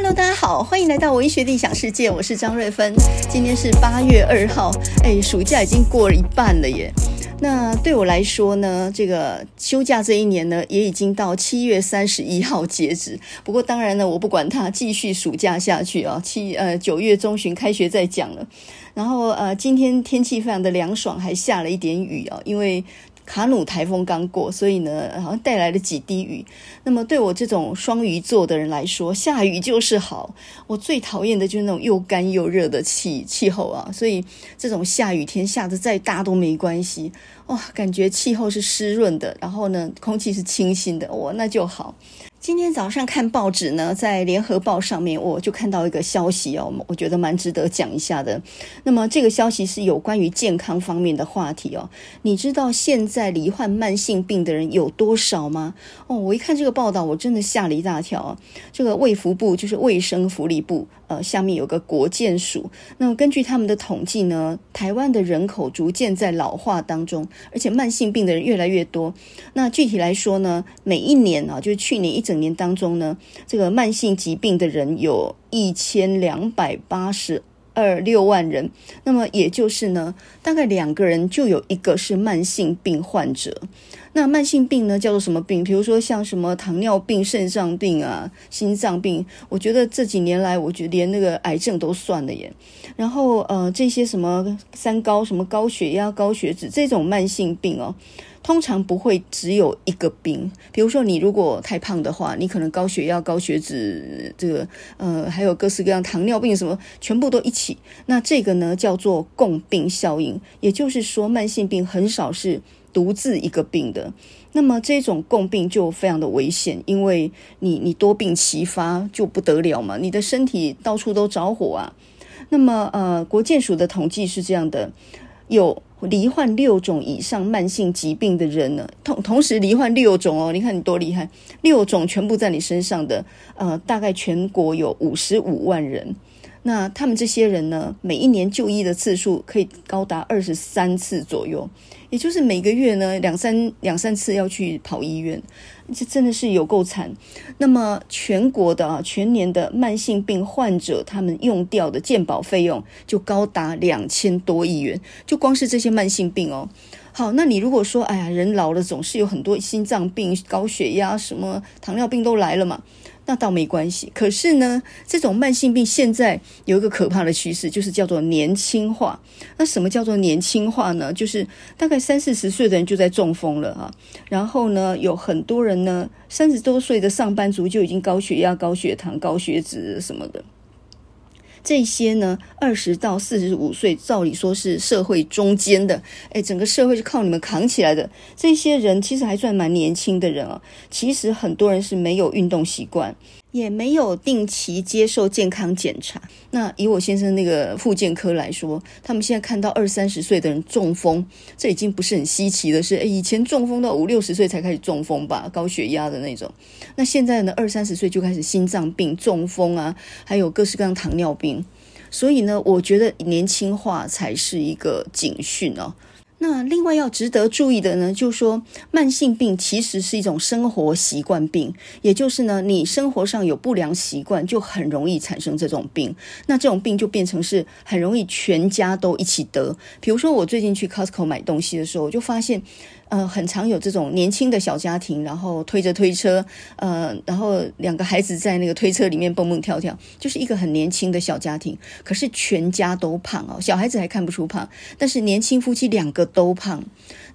Hello，大家好，欢迎来到我医学理想世界，我是张瑞芬。今天是八月二号，哎，暑假已经过了一半了耶。那对我来说呢，这个休假这一年呢，也已经到七月三十一号截止。不过当然呢，我不管它，继续暑假下去啊。七呃九月中旬开学再讲了。然后呃，今天天气非常的凉爽，还下了一点雨啊，因为。卡努台风刚过，所以呢，好像带来了几滴雨。那么对我这种双鱼座的人来说，下雨就是好。我最讨厌的就是那种又干又热的气气候啊，所以这种下雨天下得再大都没关系。哇，感觉气候是湿润的，然后呢，空气是清新的，哇，那就好。今天早上看报纸呢，在联合报上面我就看到一个消息哦，我觉得蛮值得讲一下的。那么这个消息是有关于健康方面的话题哦。你知道现在罹患慢性病的人有多少吗？哦，我一看这个报道，我真的吓了一大跳。这个卫福部就是卫生福利部，呃，下面有个国健署。那么根据他们的统计呢，台湾的人口逐渐在老化当中，而且慢性病的人越来越多。那具体来说呢，每一年啊，就是去年一整年当中呢，这个慢性疾病的人有一千两百八十二六万人，那么也就是呢，大概两个人就有一个是慢性病患者。那慢性病呢，叫做什么病？比如说像什么糖尿病、肾脏病啊、心脏病。我觉得这几年来，我觉得连那个癌症都算了耶。然后呃，这些什么三高、什么高血压、高血脂这种慢性病哦。通常不会只有一个病，比如说你如果太胖的话，你可能高血压、高血脂，这个呃还有各式各样糖尿病什么，全部都一起。那这个呢叫做共病效应，也就是说慢性病很少是独自一个病的。那么这种共病就非常的危险，因为你你多病齐发就不得了嘛，你的身体到处都着火啊。那么呃，国健署的统计是这样的，有。罹患六种以上慢性疾病的人呢，同同时罹患六种哦，你看你多厉害，六种全部在你身上的，呃，大概全国有五十五万人。那他们这些人呢，每一年就医的次数可以高达二十三次左右，也就是每个月呢两三两三次要去跑医院，这真的是有够惨。那么全国的啊，全年的慢性病患者，他们用掉的健保费用就高达两千多亿元，就光是这些慢性病哦。好，那你如果说，哎呀，人老了总是有很多心脏病、高血压、什么糖尿病都来了嘛。那倒没关系，可是呢，这种慢性病现在有一个可怕的趋势，就是叫做年轻化。那什么叫做年轻化呢？就是大概三四十岁的人就在中风了啊。然后呢，有很多人呢，三十多岁的上班族就已经高血压、高血糖、高血脂什么的。这些呢，二十到四十五岁，照理说是社会中间的，哎，整个社会是靠你们扛起来的。这些人其实还算蛮年轻的人啊。其实很多人是没有运动习惯，也没有定期接受健康检查。那以我先生那个复健科来说，他们现在看到二三十岁的人中风，这已经不是很稀奇的事。以前中风到五六十岁才开始中风吧，高血压的那种。那现在呢，二三十岁就开始心脏病、中风啊，还有各式各样糖尿病。所以呢，我觉得年轻化才是一个警讯哦。那另外要值得注意的呢，就是说慢性病其实是一种生活习惯病，也就是呢，你生活上有不良习惯，就很容易产生这种病。那这种病就变成是很容易全家都一起得。比如说我最近去 Costco 买东西的时候，我就发现。呃，很常有这种年轻的小家庭，然后推着推车，呃，然后两个孩子在那个推车里面蹦蹦跳跳，就是一个很年轻的小家庭，可是全家都胖哦，小孩子还看不出胖，但是年轻夫妻两个都胖，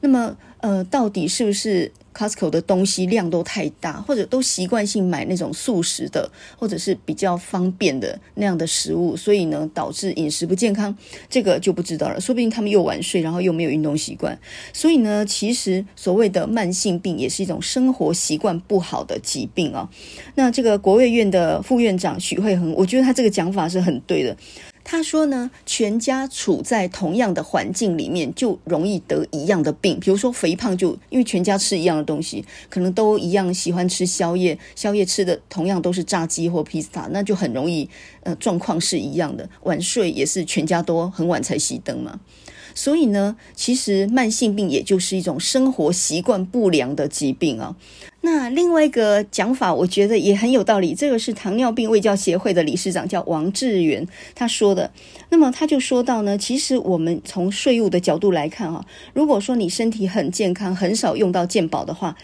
那么呃，到底是不是？Costco 的东西量都太大，或者都习惯性买那种速食的，或者是比较方便的那样的食物，所以呢，导致饮食不健康，这个就不知道了。说不定他们又晚睡，然后又没有运动习惯，所以呢，其实所谓的慢性病也是一种生活习惯不好的疾病啊。那这个国卫院的副院长许慧恒，我觉得他这个讲法是很对的。他说呢，全家处在同样的环境里面，就容易得一样的病。比如说肥胖就，因为全家吃一样的东西，可能都一样喜欢吃宵夜，宵夜吃的同样都是炸鸡或披萨，那就很容易，呃，状况是一样的。晚睡也是全家都很晚才熄灯嘛。所以呢，其实慢性病也就是一种生活习惯不良的疾病啊。那另外一个讲法，我觉得也很有道理。这个是糖尿病卫教协会的理事长，叫王志源，他说的。那么他就说到呢，其实我们从税务的角度来看，哈，如果说你身体很健康，很少用到健保的话，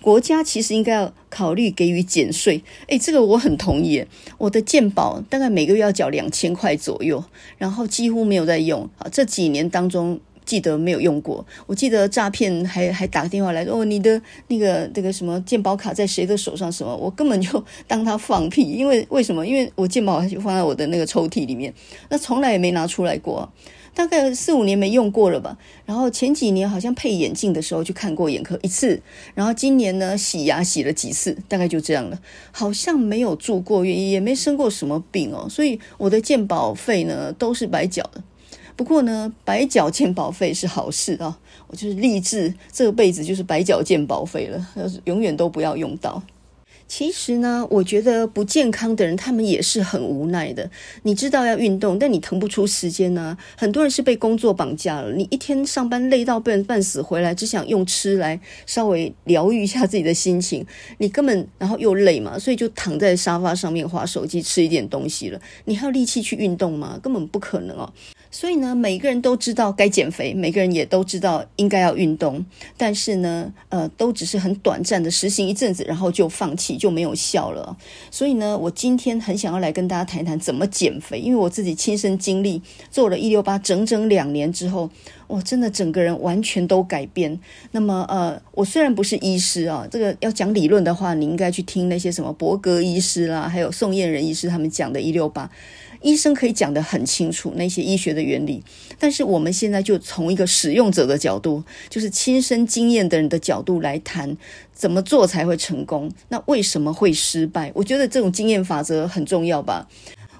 国家其实应该要考虑给予减税。诶，这个我很同意。我的健保大概每个月要缴两千块左右，然后几乎没有在用啊。这几年当中。记得没有用过，我记得诈骗还还打个电话来说，哦，你的那个那个什么健保卡在谁的手上？什么？我根本就当他放屁，因为为什么？因为我健保就放在我的那个抽屉里面，那从来也没拿出来过，大概四五年没用过了吧。然后前几年好像配眼镜的时候去看过眼科一次，然后今年呢洗牙洗了几次，大概就这样了，好像没有住过院，也没生过什么病哦，所以我的健保费呢都是白缴的。不过呢，白缴健保费是好事啊！我就是立志这辈子就是白缴健保费了，永远都不要用到。其实呢，我觉得不健康的人他们也是很无奈的。你知道要运动，但你腾不出时间呢。很多人是被工作绑架了，你一天上班累到半半死，回来只想用吃来稍微疗愈一下自己的心情。你根本然后又累嘛，所以就躺在沙发上面划手机，吃一点东西了。你还有力气去运动吗？根本不可能哦。所以呢，每个人都知道该减肥，每个人也都知道应该要运动，但是呢，呃，都只是很短暂的实行一阵子，然后就放弃，就没有效了。所以呢，我今天很想要来跟大家谈一谈怎么减肥，因为我自己亲身经历，做了一六八整整两年之后，我真的整个人完全都改变。那么，呃，我虽然不是医师啊，这个要讲理论的话，你应该去听那些什么伯格医师啦，还有宋燕仁医师他们讲的一六八。医生可以讲得很清楚那些医学的原理，但是我们现在就从一个使用者的角度，就是亲身经验的人的角度来谈，怎么做才会成功？那为什么会失败？我觉得这种经验法则很重要吧。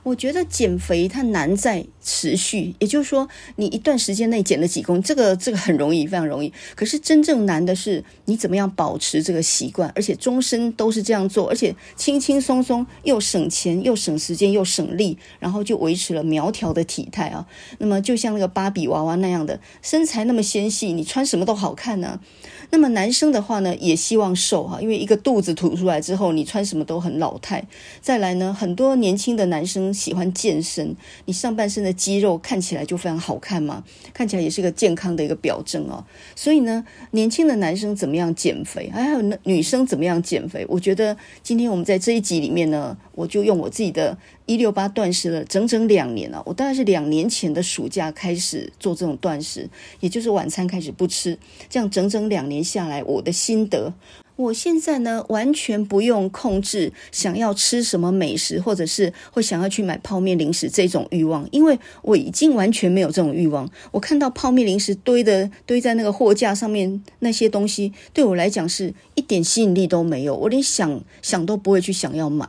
我觉得减肥它难在持续，也就是说，你一段时间内减了几公，这个这个很容易，非常容易。可是真正难的是你怎么样保持这个习惯，而且终身都是这样做，而且轻轻松松又省钱又省时间又省力，然后就维持了苗条的体态啊。那么就像那个芭比娃娃那样的身材那么纤细，你穿什么都好看呢、啊。那么男生的话呢，也希望瘦哈，因为一个肚子凸出来之后，你穿什么都很老态。再来呢，很多年轻的男生喜欢健身，你上半身的肌肉看起来就非常好看嘛，看起来也是个健康的一个表征哦。所以呢，年轻的男生怎么样减肥，还有女生怎么样减肥？我觉得今天我们在这一集里面呢，我就用我自己的。一六八断食了整整两年了，我大概是两年前的暑假开始做这种断食，也就是晚餐开始不吃，这样整整两年下来，我的心得。我现在呢，完全不用控制想要吃什么美食，或者是会想要去买泡面零食这种欲望，因为我已经完全没有这种欲望。我看到泡面零食堆的堆在那个货架上面那些东西，对我来讲是一点吸引力都没有，我连想想都不会去想要买。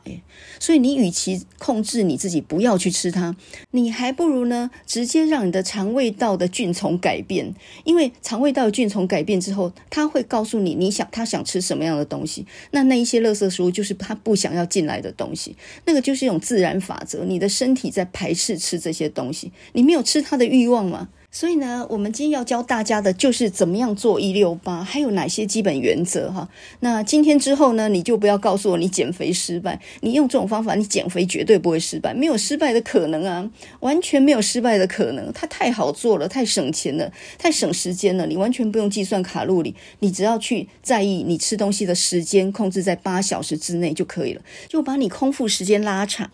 所以你与其控制你自己不要去吃它，你还不如呢，直接让你的肠胃道的菌丛改变，因为肠胃道的菌丛改变之后，它会告诉你你想他想吃什么。什么样的东西？那那一些垃圾食物就是他不想要进来的东西，那个就是一种自然法则。你的身体在排斥吃这些东西，你没有吃它的欲望吗？所以呢，我们今天要教大家的就是怎么样做一六八，还有哪些基本原则哈。那今天之后呢，你就不要告诉我你减肥失败，你用这种方法，你减肥绝对不会失败，没有失败的可能啊，完全没有失败的可能。它太好做了，太省钱了，太省时间了，你完全不用计算卡路里，你只要去在意你吃东西的时间，控制在八小时之内就可以了，就把你空腹时间拉长。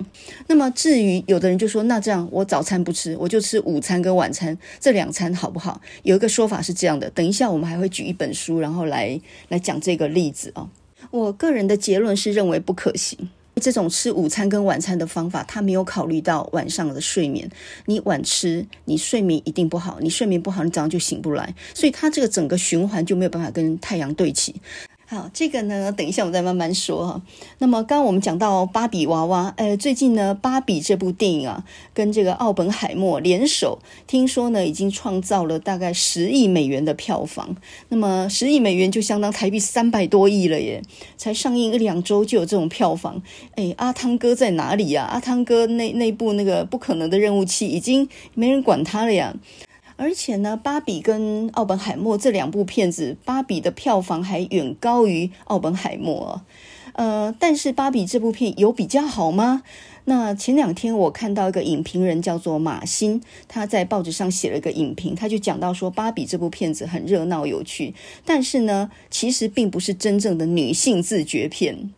那么至于有的人就说，那这样我早餐不吃，我就吃午餐跟晚餐。这两餐好不好？有一个说法是这样的，等一下我们还会举一本书，然后来来讲这个例子啊。我个人的结论是认为不可行。这种吃午餐跟晚餐的方法，它没有考虑到晚上的睡眠。你晚吃，你睡眠一定不好。你睡眠不好，你早上就醒不来，所以它这个整个循环就没有办法跟太阳对齐。好，这个呢，等一下我再慢慢说哈。那么，刚刚我们讲到芭比娃娃，呃，最近呢，《芭比》这部电影啊，跟这个奥本海默联手，听说呢，已经创造了大概十亿美元的票房。那么，十亿美元就相当台币三百多亿了耶！才上映一两周就有这种票房，哎，阿汤哥在哪里呀？阿汤哥那那部那个不可能的任务器已经没人管他了呀。而且呢，芭比跟奥本海默这两部片子，芭比的票房还远高于奥本海默。呃，但是芭比这部片有比较好吗？那前两天我看到一个影评人叫做马欣，他在报纸上写了一个影评，他就讲到说，芭比这部片子很热闹有趣，但是呢，其实并不是真正的女性自觉片。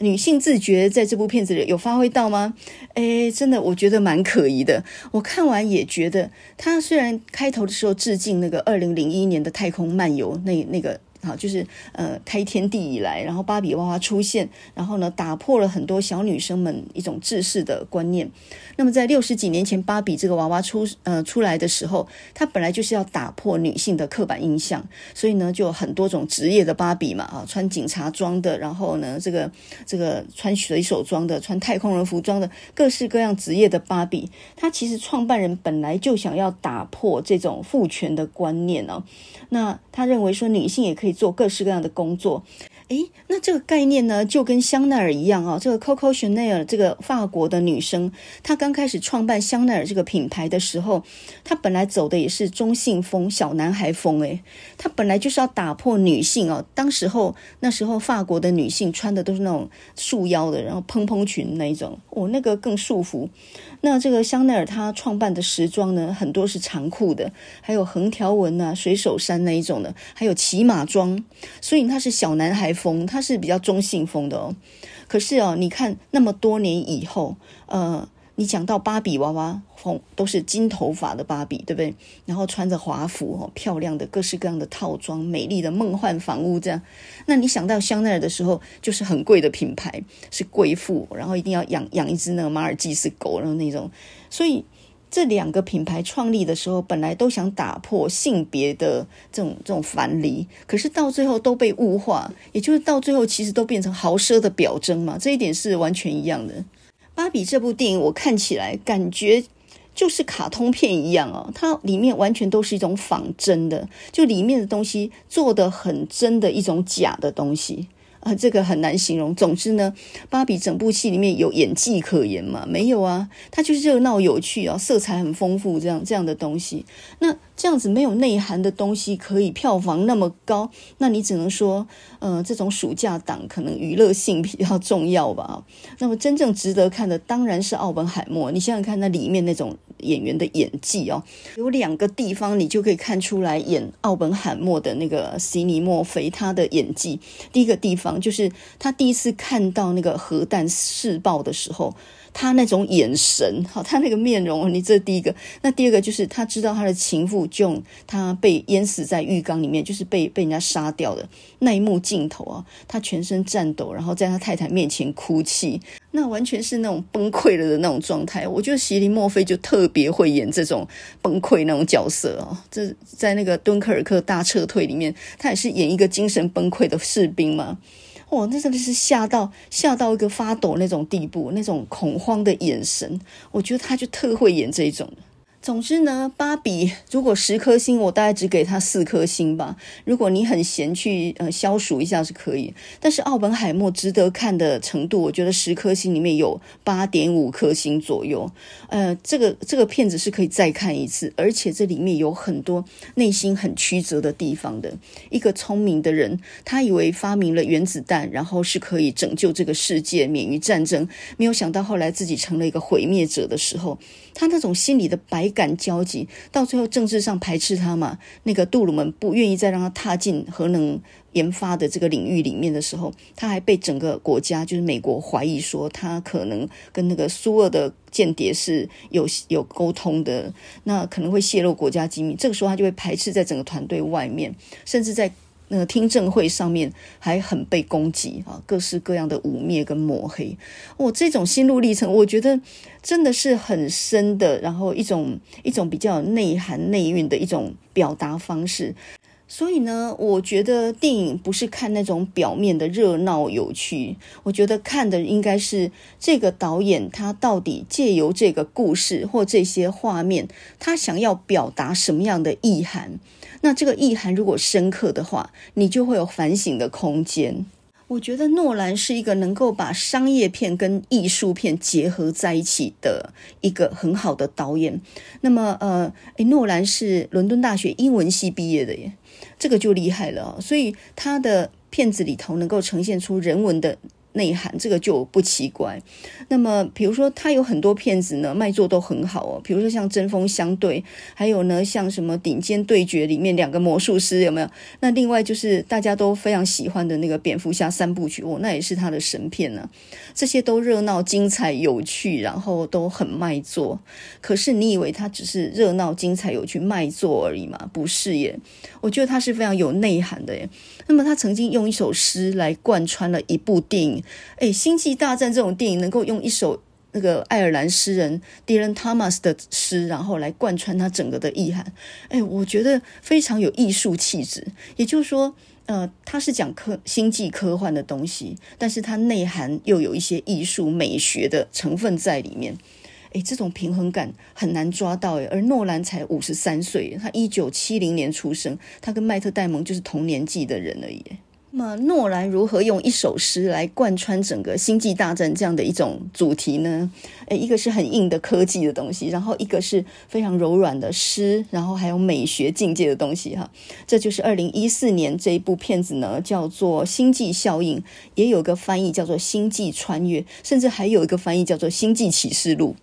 女性自觉在这部片子里有发挥到吗？诶，真的，我觉得蛮可疑的。我看完也觉得，他虽然开头的时候致敬那个二零零一年的《太空漫游》那那个。好，就是呃，开天地以来，然后芭比娃娃出现，然后呢，打破了很多小女生们一种制式的观念。那么在六十几年前，芭比这个娃娃出呃出来的时候，它本来就是要打破女性的刻板印象，所以呢，就有很多种职业的芭比嘛，啊，穿警察装的，然后呢，这个这个穿水手装的，穿太空人服装的，各式各样职业的芭比。它其实创办人本来就想要打破这种父权的观念哦。那他认为说女性也可以做各式各样的工作。诶，那这个概念呢，就跟香奈儿一样啊、哦。这个 Coco Chanel 这个法国的女生，她刚开始创办香奈儿这个品牌的时候，她本来走的也是中性风、小男孩风。诶，她本来就是要打破女性哦。当时候那时候法国的女性穿的都是那种束腰的，然后蓬蓬裙那一种，哦，那个更束缚。那这个香奈儿她创办的时装呢，很多是长裤的，还有横条纹啊、水手衫那一种的，还有骑马装，所以它是小男孩风，它是比较中性风的哦。可是哦，你看那么多年以后，呃。你讲到芭比娃娃，红都是金头发的芭比，对不对？然后穿着华服，漂亮的各式各样的套装，美丽的梦幻房屋这样。那你想到香奈儿的时候，就是很贵的品牌，是贵妇，然后一定要养养一只那个马尔济斯狗，然后那种。所以这两个品牌创立的时候，本来都想打破性别的这种这种樊篱，可是到最后都被物化，也就是到最后其实都变成豪奢的表征嘛。这一点是完全一样的。芭比这部电影，我看起来感觉就是卡通片一样哦，它里面完全都是一种仿真的，就里面的东西做得很真的一种假的东西。啊，这个很难形容。总之呢，芭比整部戏里面有演技可言吗？没有啊，它就是热闹有趣啊，色彩很丰富，这样这样的东西。那这样子没有内涵的东西可以票房那么高，那你只能说，呃，这种暑假档可能娱乐性比较重要吧。那么真正值得看的当然是奥本海默。你想想看，那里面那种演员的演技哦，有两个地方你就可以看出来演奥本海默的那个席尼莫菲他的演技。第一个地方。就是他第一次看到那个核弹试爆的时候，他那种眼神，好，他那个面容，你这第一个。那第二个就是他知道他的情妇 Joe，他被淹死在浴缸里面，就是被被人家杀掉的那一幕镜头啊，他全身颤抖，然后在他太太面前哭泣，那完全是那种崩溃了的那种状态。我觉得席琳墨菲就特别会演这种崩溃那种角色啊，这在那个敦刻尔克大撤退里面，他也是演一个精神崩溃的士兵嘛。哇，那真的是吓到吓到一个发抖那种地步，那种恐慌的眼神，我觉得他就特会演这一种。总之呢，芭比如果十颗星，我大概只给他四颗星吧。如果你很闲去呃消暑一下是可以，但是奥本海默值得看的程度，我觉得十颗星里面有八点五颗星左右。呃，这个这个片子是可以再看一次，而且这里面有很多内心很曲折的地方的。一个聪明的人，他以为发明了原子弹，然后是可以拯救这个世界免于战争，没有想到后来自己成了一个毁灭者的时候，他那种心里的白。感交集，到最后政治上排斥他嘛？那个杜鲁门不愿意再让他踏进核能研发的这个领域里面的时候，他还被整个国家，就是美国怀疑说他可能跟那个苏俄的间谍是有有沟通的，那可能会泄露国家机密。这个时候他就会排斥在整个团队外面，甚至在。那个听证会上面还很被攻击啊，各式各样的污蔑跟抹黑，哦，这种心路历程，我觉得真的是很深的，然后一种一种比较内涵内蕴的一种表达方式。所以呢，我觉得电影不是看那种表面的热闹有趣，我觉得看的应该是这个导演他到底借由这个故事或这些画面，他想要表达什么样的意涵。那这个意涵如果深刻的话，你就会有反省的空间。我觉得诺兰是一个能够把商业片跟艺术片结合在一起的一个很好的导演。那么，呃，诶，诺兰是伦敦大学英文系毕业的耶，这个就厉害了。所以他的片子里头能够呈现出人文的。内涵这个就不奇怪。那么，比如说他有很多片子呢，卖座都很好哦。比如说像《针锋相对》，还有呢像什么《顶尖对决》里面两个魔术师有没有？那另外就是大家都非常喜欢的那个蝙蝠侠三部曲哦，那也是他的神片呢。这些都热闹、精彩、有趣，然后都很卖座。可是你以为他只是热闹、精彩、有趣、卖座而已吗？不是耶，我觉得他是非常有内涵的耶。那么他曾经用一首诗来贯穿了一部电影。哎，《星际大战》这种电影能够用一首那个爱尔兰诗人 Dylan Thomas 的诗，然后来贯穿它整个的意涵。哎，我觉得非常有艺术气质。也就是说，呃，它是讲科星际科幻的东西，但是它内涵又有一些艺术美学的成分在里面。哎，这种平衡感很难抓到。哎，而诺兰才五十三岁，他一九七零年出生，他跟迈特戴蒙就是同年纪的人而已。那么诺兰如何用一首诗来贯穿整个《星际大战》这样的一种主题呢？诶，一个是很硬的科技的东西，然后一个是非常柔软的诗，然后还有美学境界的东西哈。这就是二零一四年这一部片子呢，叫做《星际效应》，也有个翻译叫做《星际穿越》，甚至还有一个翻译叫做《星际启示录》。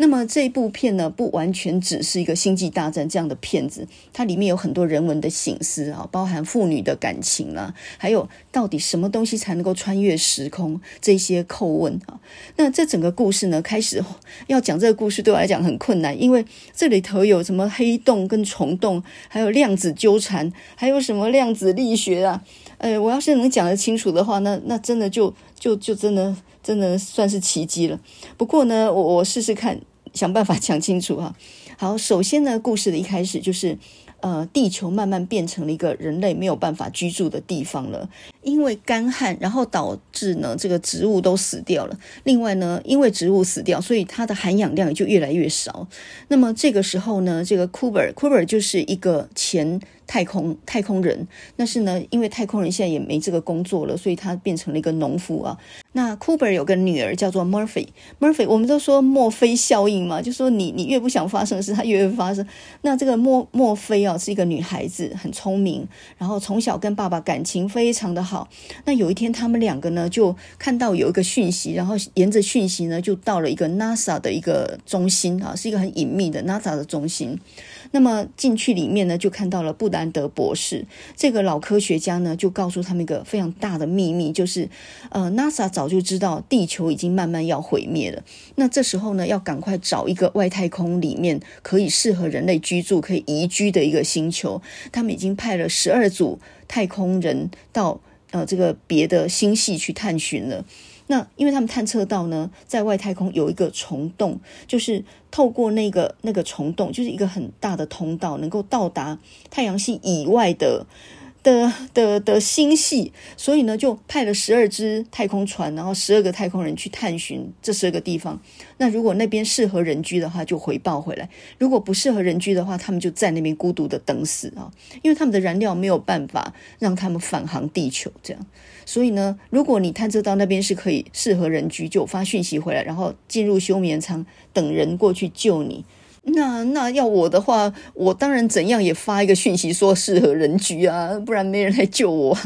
那么这一部片呢，不完全只是一个星际大战这样的片子，它里面有很多人文的醒思啊，包含父女的感情啊，还有，到底什么东西才能够穿越时空？这些叩问啊，那这整个故事呢，开始要讲这个故事，对我来讲很困难，因为这里头有什么黑洞跟虫洞，还有量子纠缠，还有什么量子力学啊？呃，我要是能讲得清楚的话，那那真的就就就真的真的算是奇迹了。不过呢，我我试试看，想办法讲清楚哈。好，首先呢，故事的一开始就是。呃，地球慢慢变成了一个人类没有办法居住的地方了，因为干旱，然后导致呢这个植物都死掉了。另外呢，因为植物死掉，所以它的含氧量也就越来越少。那么这个时候呢，这个库珀，库珀就是一个前。太空太空人，但是呢，因为太空人现在也没这个工作了，所以他变成了一个农夫啊。那 Cooper 有个女儿叫做 Murphy，Murphy 我们都说墨菲效应嘛，就说你你越不想发生的事，它越会发生。那这个墨墨菲啊，是一个女孩子，很聪明，然后从小跟爸爸感情非常的。好那有一天，他们两个呢就看到有一个讯息，然后沿着讯息呢就到了一个 NASA 的一个中心啊，是一个很隐秘的 NASA 的中心。那么进去里面呢，就看到了布兰德博士这个老科学家呢，就告诉他们一个非常大的秘密，就是呃，NASA 早就知道地球已经慢慢要毁灭了。那这时候呢，要赶快找一个外太空里面可以适合人类居住、可以宜居的一个星球。他们已经派了十二组太空人到呃这个别的星系去探寻了。那因为他们探测到呢，在外太空有一个虫洞，就是透过那个那个虫洞，就是一个很大的通道，能够到达太阳系以外的。的的的星系，所以呢，就派了十二只太空船，然后十二个太空人去探寻这十二个地方。那如果那边适合人居的话，就回报回来；如果不适合人居的话，他们就在那边孤独的等死啊！因为他们的燃料没有办法让他们返航地球，这样。所以呢，如果你探测到那边是可以适合人居，就发讯息回来，然后进入休眠舱等人过去救你。那那要我的话，我当然怎样也发一个讯息说适合人居啊，不然没人来救我。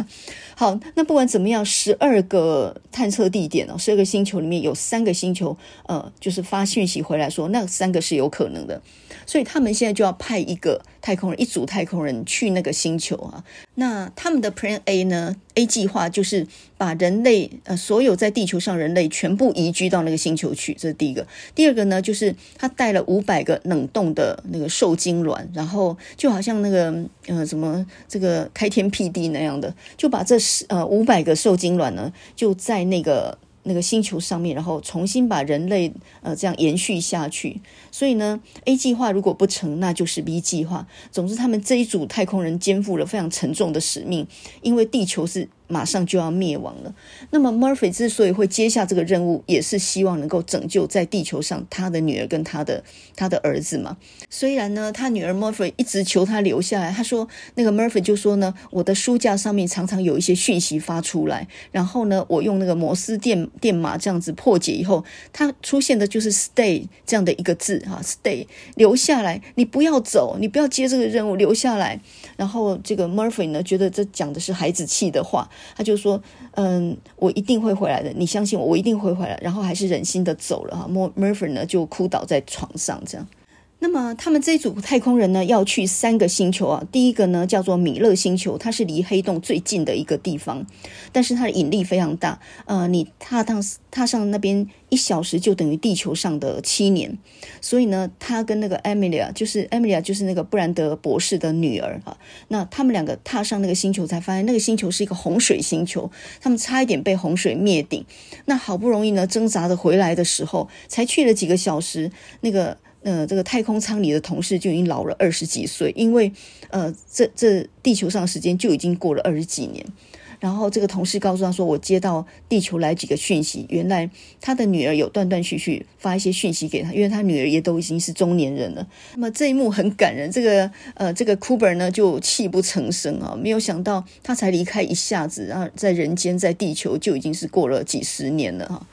好，那不管怎么样，十二个探测地点哦，十二个星球里面有三个星球，呃，就是发讯息回来说那三个是有可能的，所以他们现在就要派一个太空人，一组太空人去那个星球啊。那他们的 Plan A 呢？A 计划就是把人类，呃，所有在地球上人类全部移居到那个星球去，这是第一个。第二个呢，就是他带了五百个冷冻的那个受精卵，然后就好像那个，呃，什么这个开天辟地那样的，就把这十呃五百个受精卵呢，就在那个。那个星球上面，然后重新把人类呃这样延续下去。所以呢，A 计划如果不成，那就是 B 计划。总之，他们这一组太空人肩负了非常沉重的使命，因为地球是马上就要灭亡了。那么 Murphy 之所以会接下这个任务，也是希望能够拯救在地球上他的女儿跟他的他的儿子嘛。虽然呢，他女儿 Murphy 一直求他留下来，他说那个 Murphy 就说呢，我的书架上面常常有一些讯息发出来，然后呢，我用那个摩斯电电码这样子破解以后，它出现的就是 stay 这样的一个字哈，stay 留下来，你不要走，你不要接这个任务，留下来。然后这个 Murphy 呢，觉得这讲的是孩子气的话，他就说：“嗯，我一定会回来的，你相信我，我一定会回来。”然后还是忍心的走了哈。Murphy 呢就哭倒在床上，这样。那么他们这一组太空人呢，要去三个星球啊。第一个呢叫做米勒星球，它是离黑洞最近的一个地方，但是它的引力非常大。呃，你踏趟踏上那边一小时就等于地球上的七年。所以呢，他跟那个 Amelia，就是 Amelia，就是那个布兰德博士的女儿啊。那他们两个踏上那个星球，才发现那个星球是一个洪水星球，他们差一点被洪水灭顶。那好不容易呢，挣扎着回来的时候，才去了几个小时，那个。呃，这个太空舱里的同事就已经老了二十几岁，因为呃，这这地球上时间就已经过了二十几年。然后这个同事告诉他说：“我接到地球来几个讯息，原来他的女儿有断断续续发一些讯息给他，因为他女儿也都已经是中年人了。那么这一幕很感人，这个呃，这个 Cooper 呢就泣不成声啊，没有想到他才离开一下子，然后在人间在地球就已经是过了几十年了哈。”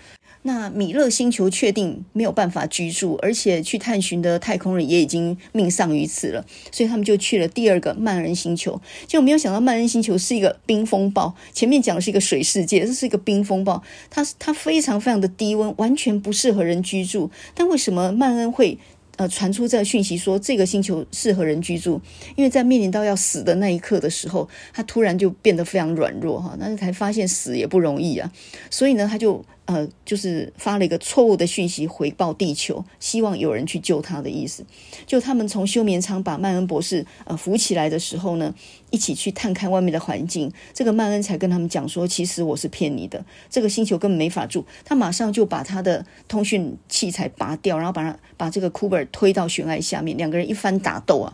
那米勒星球确定没有办法居住，而且去探寻的太空人也已经命丧于此了，所以他们就去了第二个曼恩星球。结果没有想到，曼恩星球是一个冰风暴。前面讲的是一个水世界，这是一个冰风暴，它它非常非常的低温，完全不适合人居住。但为什么曼恩会呃传出这个讯息说这个星球适合人居住？因为在面临到要死的那一刻的时候，他突然就变得非常软弱哈，那才发现死也不容易啊，所以呢，他就。呃，就是发了一个错误的讯息回报地球，希望有人去救他的意思。就他们从休眠舱把曼恩博士呃扶起来的时候呢，一起去探看外面的环境。这个曼恩才跟他们讲说，其实我是骗你的，这个星球根本没法住。他马上就把他的通讯器材拔掉，然后把他把这个库珀推到悬崖下面，两个人一番打斗啊。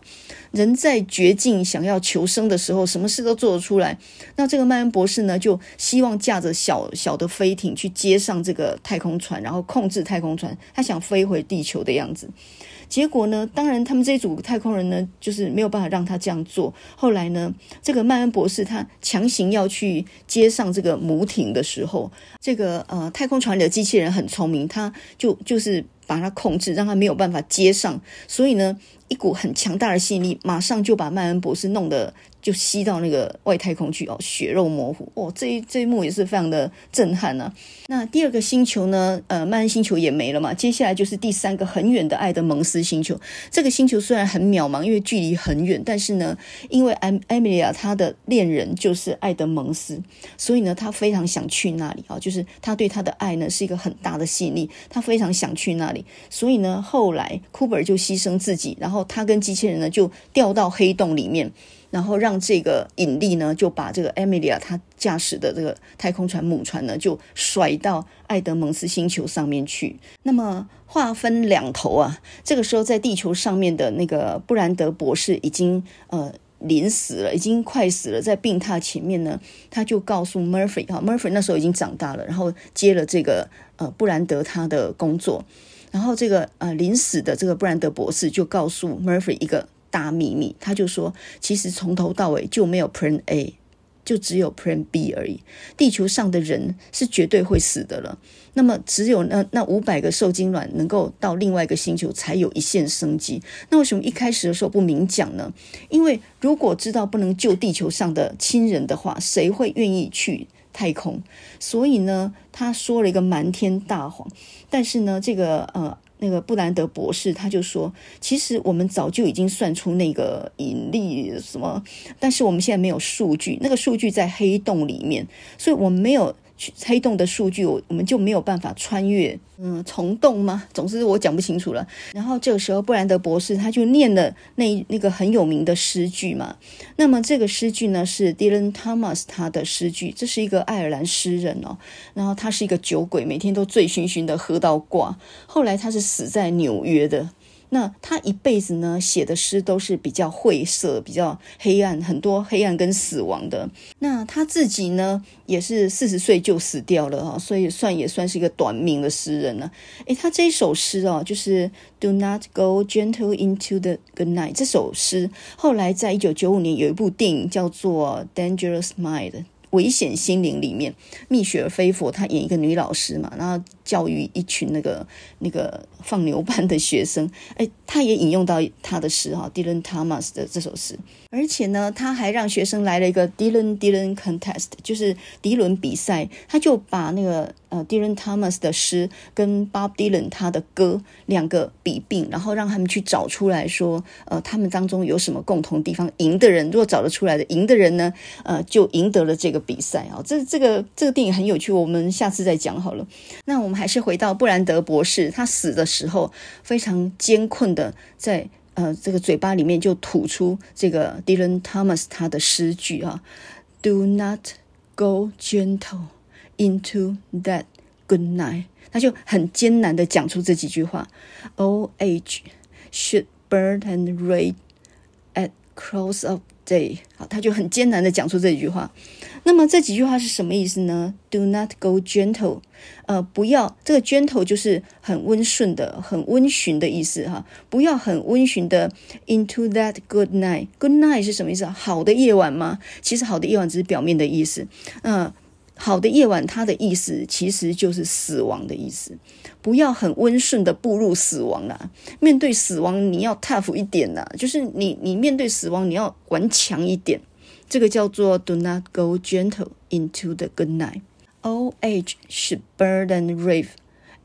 人在绝境想要求生的时候，什么事都做得出来。那这个曼恩博士呢，就希望驾着小小的飞艇去接上这个太空船，然后控制太空船，他想飞回地球的样子。结果呢，当然他们这一组太空人呢，就是没有办法让他这样做。后来呢，这个曼恩博士他强行要去接上这个母艇的时候，这个呃太空船里的机器人很聪明，他就就是把它控制，让他没有办法接上。所以呢，一股很强大的吸引力，马上就把曼恩博士弄得。就吸到那个外太空去哦，血肉模糊哦，这一这一幕也是非常的震撼啊。那第二个星球呢？呃，曼恩星球也没了嘛。接下来就是第三个很远的爱德蒙斯星球。这个星球虽然很渺茫，因为距离很远，但是呢，因为艾艾米莉亚她的恋人就是爱德蒙斯，所以呢，她非常想去那里啊。就是她对他的爱呢是一个很大的吸引力，她非常想去那里。所以呢，后来库珀就牺牲自己，然后他跟机器人呢就掉到黑洞里面。然后让这个引力呢，就把这个艾米莉亚她驾驶的这个太空船母船呢，就甩到爱德蒙斯星球上面去。那么话分两头啊，这个时候在地球上面的那个布兰德博士已经呃临死了，已经快死了，在病榻前面呢，他就告诉 Murphy 哈，Murphy 那时候已经长大了，然后接了这个呃布兰德他的工作，然后这个呃临死的这个布兰德博士就告诉 Murphy 一个。大秘密，他就说，其实从头到尾就没有 Plan A，就只有 Plan B 而已。地球上的人是绝对会死的了，那么只有那那五百个受精卵能够到另外一个星球才有一线生机。那为什么一开始的时候不明讲呢？因为如果知道不能救地球上的亲人的话，谁会愿意去太空？所以呢，他说了一个瞒天大谎。但是呢，这个呃。那个布兰德博士他就说，其实我们早就已经算出那个引力什么，但是我们现在没有数据，那个数据在黑洞里面，所以我们没有。黑洞的数据，我我们就没有办法穿越，嗯，虫洞吗？总之我讲不清楚了。然后这个时候，布兰德博士他就念了那那个很有名的诗句嘛。那么这个诗句呢，是 Dylan Thomas 他的诗句，这是一个爱尔兰诗人哦。然后他是一个酒鬼，每天都醉醺醺的喝到挂。后来他是死在纽约的。那他一辈子呢写的诗都是比较晦涩、比较黑暗，很多黑暗跟死亡的。那他自己呢也是四十岁就死掉了哈，所以算也算是一个短命的诗人了。诶，他这一首诗哦，就是 Do not go gentle into the good night 这首诗，后来在一九九五年有一部电影叫做 Dangerous Mind。危险心灵里面，蜜雪儿菲佛她演一个女老师嘛，然后教育一群那个那个放牛班的学生，哎，她也引用到她的诗哈，Dylan Thomas 的这首诗，而且呢，她还让学生来了一个 Dylan Dylan Contest，就是迪伦比赛，她就把那个呃 Dylan Thomas 的诗跟 Bob Dylan 他的歌两个比并，然后让他们去找出来说，呃，他们当中有什么共同地方，赢的人如果找得出来的，赢的人呢，呃，就赢得了这个。比赛啊，这这个这个电影很有趣，我们下次再讲好了。那我们还是回到布兰德博士，他死的时候非常艰困的在呃这个嘴巴里面就吐出这个 Dylan Thomas 他的诗句啊，Do not go gentle into that good night，他就很艰难的讲出这几句话，Old age should burn and rage at close of day，好，他就很艰难的讲出这几句话。那么这几句话是什么意思呢？Do not go gentle，呃，不要这个 gentle 就是很温顺的、很温驯的意思哈。不要很温驯的 into that good night。Good night 是什么意思？好的夜晚吗？其实好的夜晚只是表面的意思。嗯、好的夜晚它的意思其实就是死亡的意思。不要很温顺的步入死亡啊！面对死亡你要 tough 一点呐、就是你你面对死亡你要顽强一点。这个叫做 Do not go gentle into the good night. Old age should burn and rave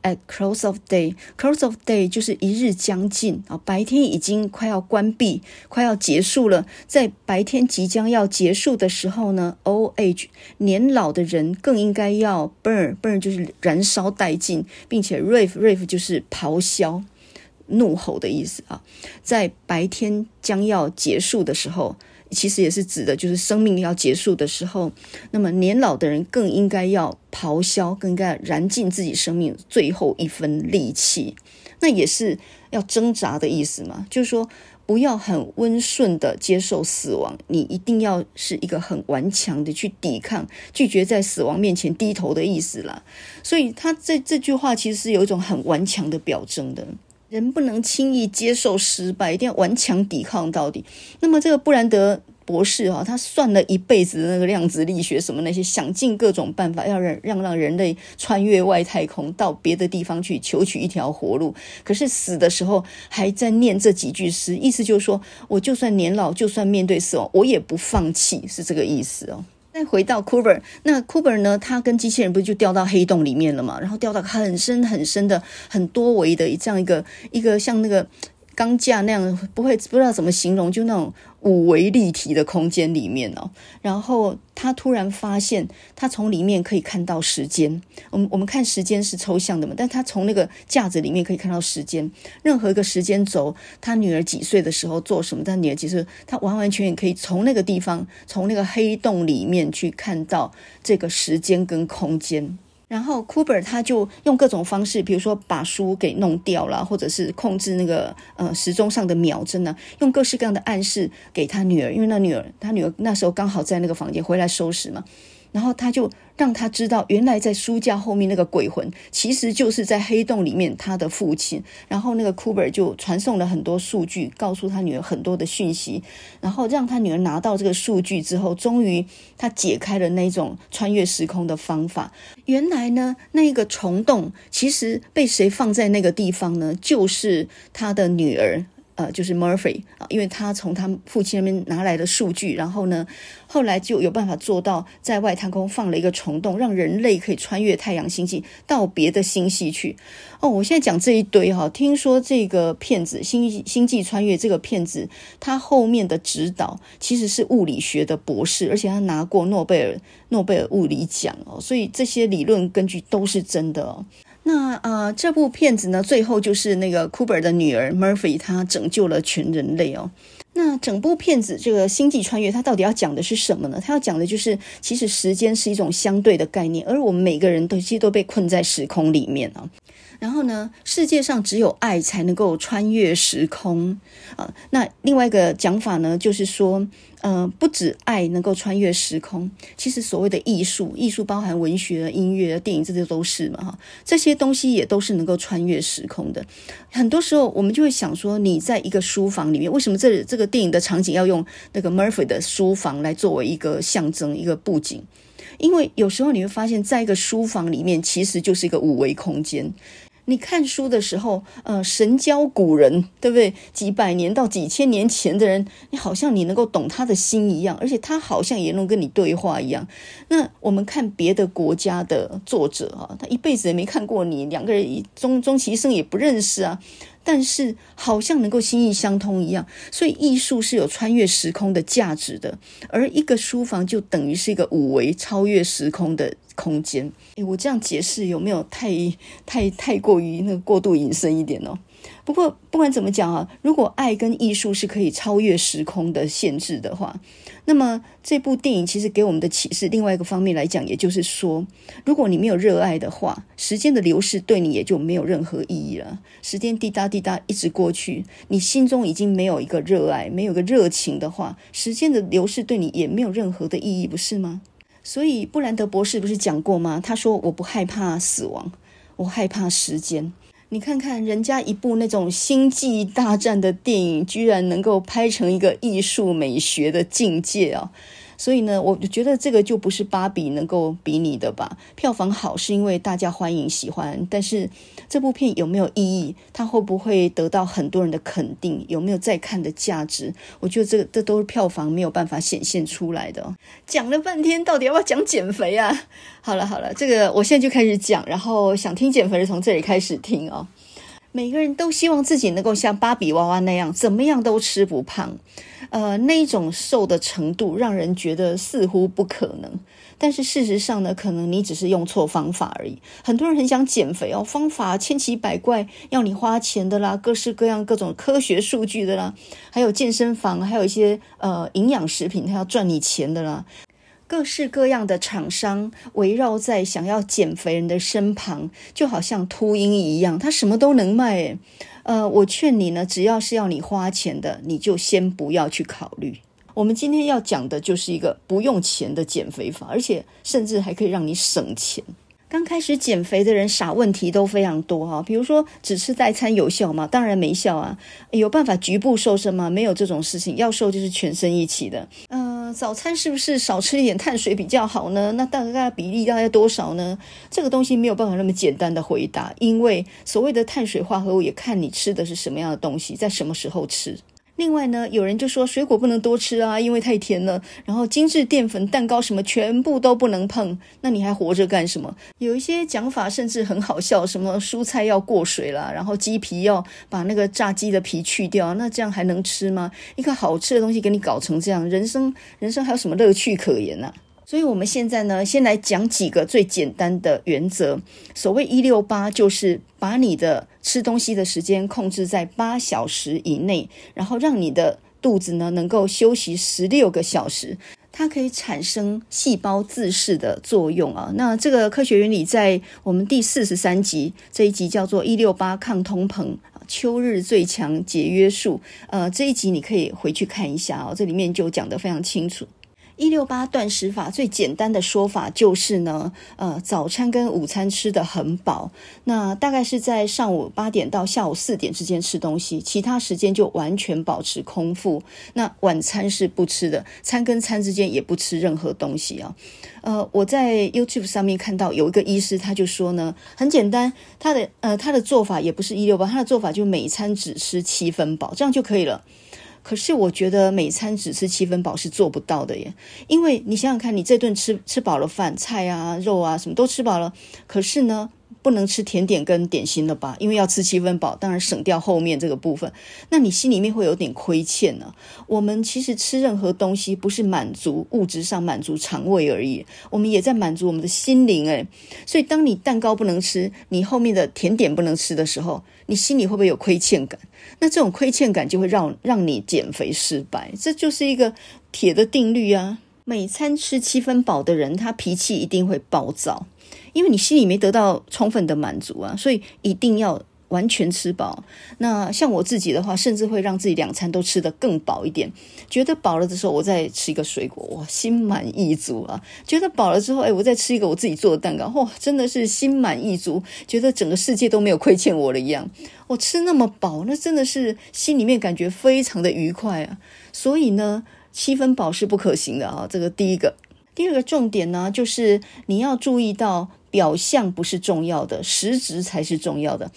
at close of day. Close of day 就是一日将近啊，白天已经快要关闭，快要结束了。在白天即将要结束的时候呢，old age 年老的人更应该要 burn burn 就是燃烧殆尽，并且 rave rave 就是咆哮、怒吼的意思啊。在白天将要结束的时候。其实也是指的，就是生命要结束的时候，那么年老的人更应该要咆哮，更应该燃尽自己生命最后一分力气。那也是要挣扎的意思嘛，就是说不要很温顺的接受死亡，你一定要是一个很顽强的去抵抗，拒绝在死亡面前低头的意思啦。所以他这这句话其实是有一种很顽强的表征的。人不能轻易接受失败，一定要顽强抵抗到底。那么这个布兰德博士哈，他算了一辈子的那个量子力学什么那些，想尽各种办法要让让让人类穿越外太空到别的地方去求取一条活路。可是死的时候还在念这几句诗，意思就是说，我就算年老，就算面对死亡，我也不放弃，是这个意思哦。再回到库珀那库珀呢？他跟机器人不是就掉到黑洞里面了嘛？然后掉到很深很深的、很多维的这样一个一个像那个。钢架那样不会不知道怎么形容，就那种五维立体的空间里面哦。然后他突然发现，他从里面可以看到时间。我们我们看时间是抽象的嘛，但他从那个架子里面可以看到时间，任何一个时间轴，他女儿几岁的时候做什么，他女儿几岁，他完完全全可以从那个地方，从那个黑洞里面去看到这个时间跟空间。然后，Cooper 他就用各种方式，比如说把书给弄掉了，或者是控制那个呃时钟上的秒针呢，用各式各样的暗示给他女儿，因为那女儿他女儿那时候刚好在那个房间回来收拾嘛。然后他就让他知道，原来在书架后面那个鬼魂，其实就是在黑洞里面他的父亲。然后那个 Cooper 就传送了很多数据，告诉他女儿很多的讯息，然后让他女儿拿到这个数据之后，终于他解开了那种穿越时空的方法。原来呢，那个虫洞其实被谁放在那个地方呢？就是他的女儿。呃，就是 Murphy 啊，因为他从他父亲那边拿来的数据，然后呢，后来就有办法做到在外太空放了一个虫洞，让人类可以穿越太阳星系到别的星系去。哦，我现在讲这一堆哈，听说这个片子《星星际穿越》这个片子，他后面的指导其实是物理学的博士，而且他拿过诺贝尔诺贝尔物理奖哦，所以这些理论根据都是真的哦。那呃，这部片子呢，最后就是那个 Cooper 的女儿 Murphy，她拯救了全人类哦。那整部片子这个星际穿越，它到底要讲的是什么呢？它要讲的就是，其实时间是一种相对的概念，而我们每个人都其实都被困在时空里面啊。然后呢，世界上只有爱才能够穿越时空啊。那另外一个讲法呢，就是说，呃，不止爱能够穿越时空，其实所谓的艺术，艺术包含文学、音乐、电影，这些都是嘛哈。这些东西也都是能够穿越时空的。很多时候，我们就会想说，你在一个书房里面，为什么这这个电影的场景要用那个 Murphy 的书房来作为一个象征、一个布景？因为有时候你会发现，在一个书房里面，其实就是一个五维空间。你看书的时候，呃，神交古人，对不对？几百年到几千年前的人，你好像你能够懂他的心一样，而且他好像也能跟你对话一样。那我们看别的国家的作者啊，他一辈子也没看过你，两个人终终其一生也不认识啊。但是好像能够心意相通一样，所以艺术是有穿越时空的价值的，而一个书房就等于是一个五维超越时空的空间。诶，我这样解释有没有太太太过于那个过度隐身一点哦？不过不管怎么讲啊，如果爱跟艺术是可以超越时空的限制的话，那么这部电影其实给我们的启示，另外一个方面来讲，也就是说，如果你没有热爱的话，时间的流逝对你也就没有任何意义了。时间滴答滴答一直过去，你心中已经没有一个热爱，没有个热情的话，时间的流逝对你也没有任何的意义，不是吗？所以布兰德博士不是讲过吗？他说：“我不害怕死亡，我害怕时间。”你看看人家一部那种星际大战的电影，居然能够拍成一个艺术美学的境界啊！所以呢，我觉得这个就不是芭比能够比拟的吧。票房好是因为大家欢迎喜欢，但是这部片有没有意义？它会不会得到很多人的肯定？有没有再看的价值？我觉得这这都是票房没有办法显现出来的。讲了半天，到底要不要讲减肥啊？好了好了，这个我现在就开始讲，然后想听减肥的从这里开始听哦。每个人都希望自己能够像芭比娃娃那样，怎么样都吃不胖，呃，那种瘦的程度让人觉得似乎不可能。但是事实上呢，可能你只是用错方法而已。很多人很想减肥哦，方法千奇百怪，要你花钱的啦，各式各样各种科学数据的啦，还有健身房，还有一些呃营养食品，它要赚你钱的啦。各式各样的厂商围绕在想要减肥人的身旁，就好像秃鹰一样，他什么都能卖。呃，我劝你呢，只要是要你花钱的，你就先不要去考虑。我们今天要讲的就是一个不用钱的减肥法，而且甚至还可以让你省钱。刚开始减肥的人傻问题都非常多哈，比如说只吃代餐有效吗？当然没效啊。有办法局部瘦身吗？没有这种事情，要瘦就是全身一起的。嗯、早餐是不是少吃一点碳水比较好呢？那大概比例大概多少呢？这个东西没有办法那么简单的回答，因为所谓的碳水化合物也看你吃的是什么样的东西，在什么时候吃。另外呢，有人就说水果不能多吃啊，因为太甜了。然后精致淀粉、蛋糕什么全部都不能碰，那你还活着干什么？有一些讲法甚至很好笑，什么蔬菜要过水啦，然后鸡皮要把那个炸鸡的皮去掉，那这样还能吃吗？一个好吃的东西给你搞成这样，人生人生还有什么乐趣可言啊？所以，我们现在呢，先来讲几个最简单的原则。所谓一六八，就是把你的吃东西的时间控制在八小时以内，然后让你的肚子呢能够休息十六个小时，它可以产生细胞自噬的作用啊。那这个科学原理在我们第四十三集这一集叫做“一六八抗通膨，秋日最强节约术”。呃，这一集你可以回去看一下哦，这里面就讲得非常清楚。一六八断食法最简单的说法就是呢，呃，早餐跟午餐吃得很饱，那大概是在上午八点到下午四点之间吃东西，其他时间就完全保持空腹。那晚餐是不吃的，餐跟餐之间也不吃任何东西啊。呃，我在 YouTube 上面看到有一个医师，他就说呢，很简单，他的呃他的做法也不是一六八，他的做法就每餐只吃七分饱，这样就可以了。可是我觉得每餐只吃七分饱是做不到的耶，因为你想想看，你这顿吃吃饱了饭，菜啊、肉啊什么都吃饱了，可是呢，不能吃甜点跟点心了吧？因为要吃七分饱，当然省掉后面这个部分，那你心里面会有点亏欠呢。我们其实吃任何东西不是满足物质上满足肠胃而已，我们也在满足我们的心灵诶。所以当你蛋糕不能吃，你后面的甜点不能吃的时候，你心里会不会有亏欠感？那这种亏欠感就会让让你减肥失败，这就是一个铁的定律啊！每餐吃七分饱的人，他脾气一定会暴躁。因为你心里没得到充分的满足啊，所以一定要。完全吃饱，那像我自己的话，甚至会让自己两餐都吃得更饱一点。觉得饱了的时候，我再吃一个水果，哇，心满意足啊！觉得饱了之后，哎，我再吃一个我自己做的蛋糕，哇，真的是心满意足，觉得整个世界都没有亏欠我了一样。我吃那么饱，那真的是心里面感觉非常的愉快啊！所以呢，七分饱是不可行的啊。这个第一个，第二个重点呢，就是你要注意到表象不是重要的，实质才是重要的。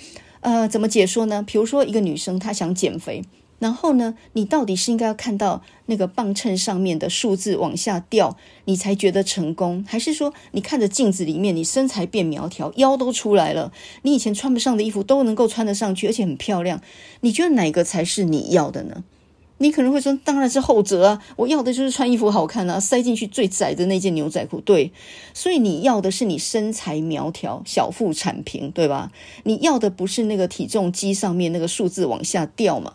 呃，怎么解说呢？比如说，一个女生她想减肥，然后呢，你到底是应该要看到那个磅秤上面的数字往下掉，你才觉得成功，还是说你看着镜子里面，你身材变苗条，腰都出来了，你以前穿不上的衣服都能够穿得上去，而且很漂亮，你觉得哪个才是你要的呢？你可能会说，当然是后者啊！我要的就是穿衣服好看啊，塞进去最窄的那件牛仔裤。对，所以你要的是你身材苗条、小腹阐平，对吧？你要的不是那个体重机上面那个数字往下掉嘛？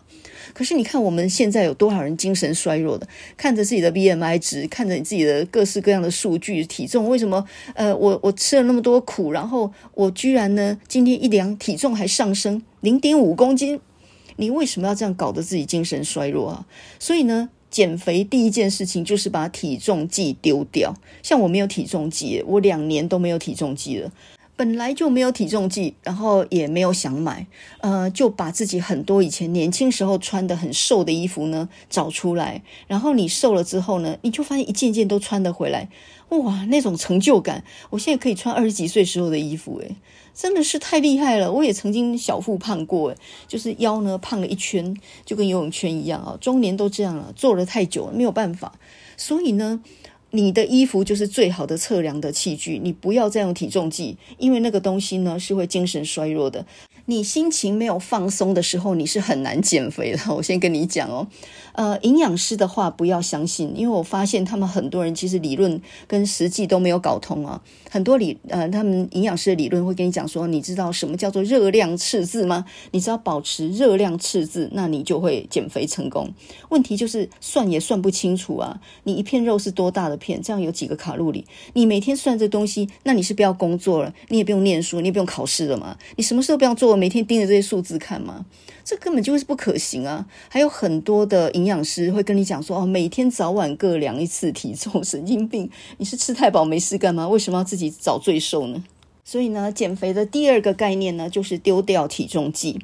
可是你看我们现在有多少人精神衰弱的，看着自己的 BMI 值，看着你自己的各式各样的数据、体重，为什么？呃，我我吃了那么多苦，然后我居然呢，今天一量体重还上升零点五公斤。你为什么要这样搞得自己精神衰弱啊？所以呢，减肥第一件事情就是把体重计丢掉。像我没有体重计，我两年都没有体重计了。本来就没有体重计，然后也没有想买，呃，就把自己很多以前年轻时候穿得很瘦的衣服呢找出来。然后你瘦了之后呢，你就发现一件件都穿得回来。哇，那种成就感！我现在可以穿二十几岁时候的衣服，诶，真的是太厉害了。我也曾经小腹胖过，就是腰呢胖了一圈，就跟游泳圈一样啊。中年都这样了，坐了太久了，没有办法。所以呢，你的衣服就是最好的测量的器具，你不要再用体重计，因为那个东西呢是会精神衰弱的。你心情没有放松的时候，你是很难减肥的。我先跟你讲哦，呃，营养师的话不要相信，因为我发现他们很多人其实理论跟实际都没有搞通啊。很多理呃，他们营养师的理论会跟你讲说，你知道什么叫做热量赤字吗？你只要保持热量赤字，那你就会减肥成功。问题就是算也算不清楚啊。你一片肉是多大的片？这样有几个卡路里？你每天算这东西，那你是不要工作了，你也不用念书，你也不用考试了嘛？你什么事都不要做。每天盯着这些数字看吗？这根本就是不可行啊！还有很多的营养师会跟你讲说：“哦，每天早晚各量一次体重，神经病！你是吃太饱没事干吗？为什么要自己找罪受呢？”所以呢，减肥的第二个概念呢，就是丢掉体重计。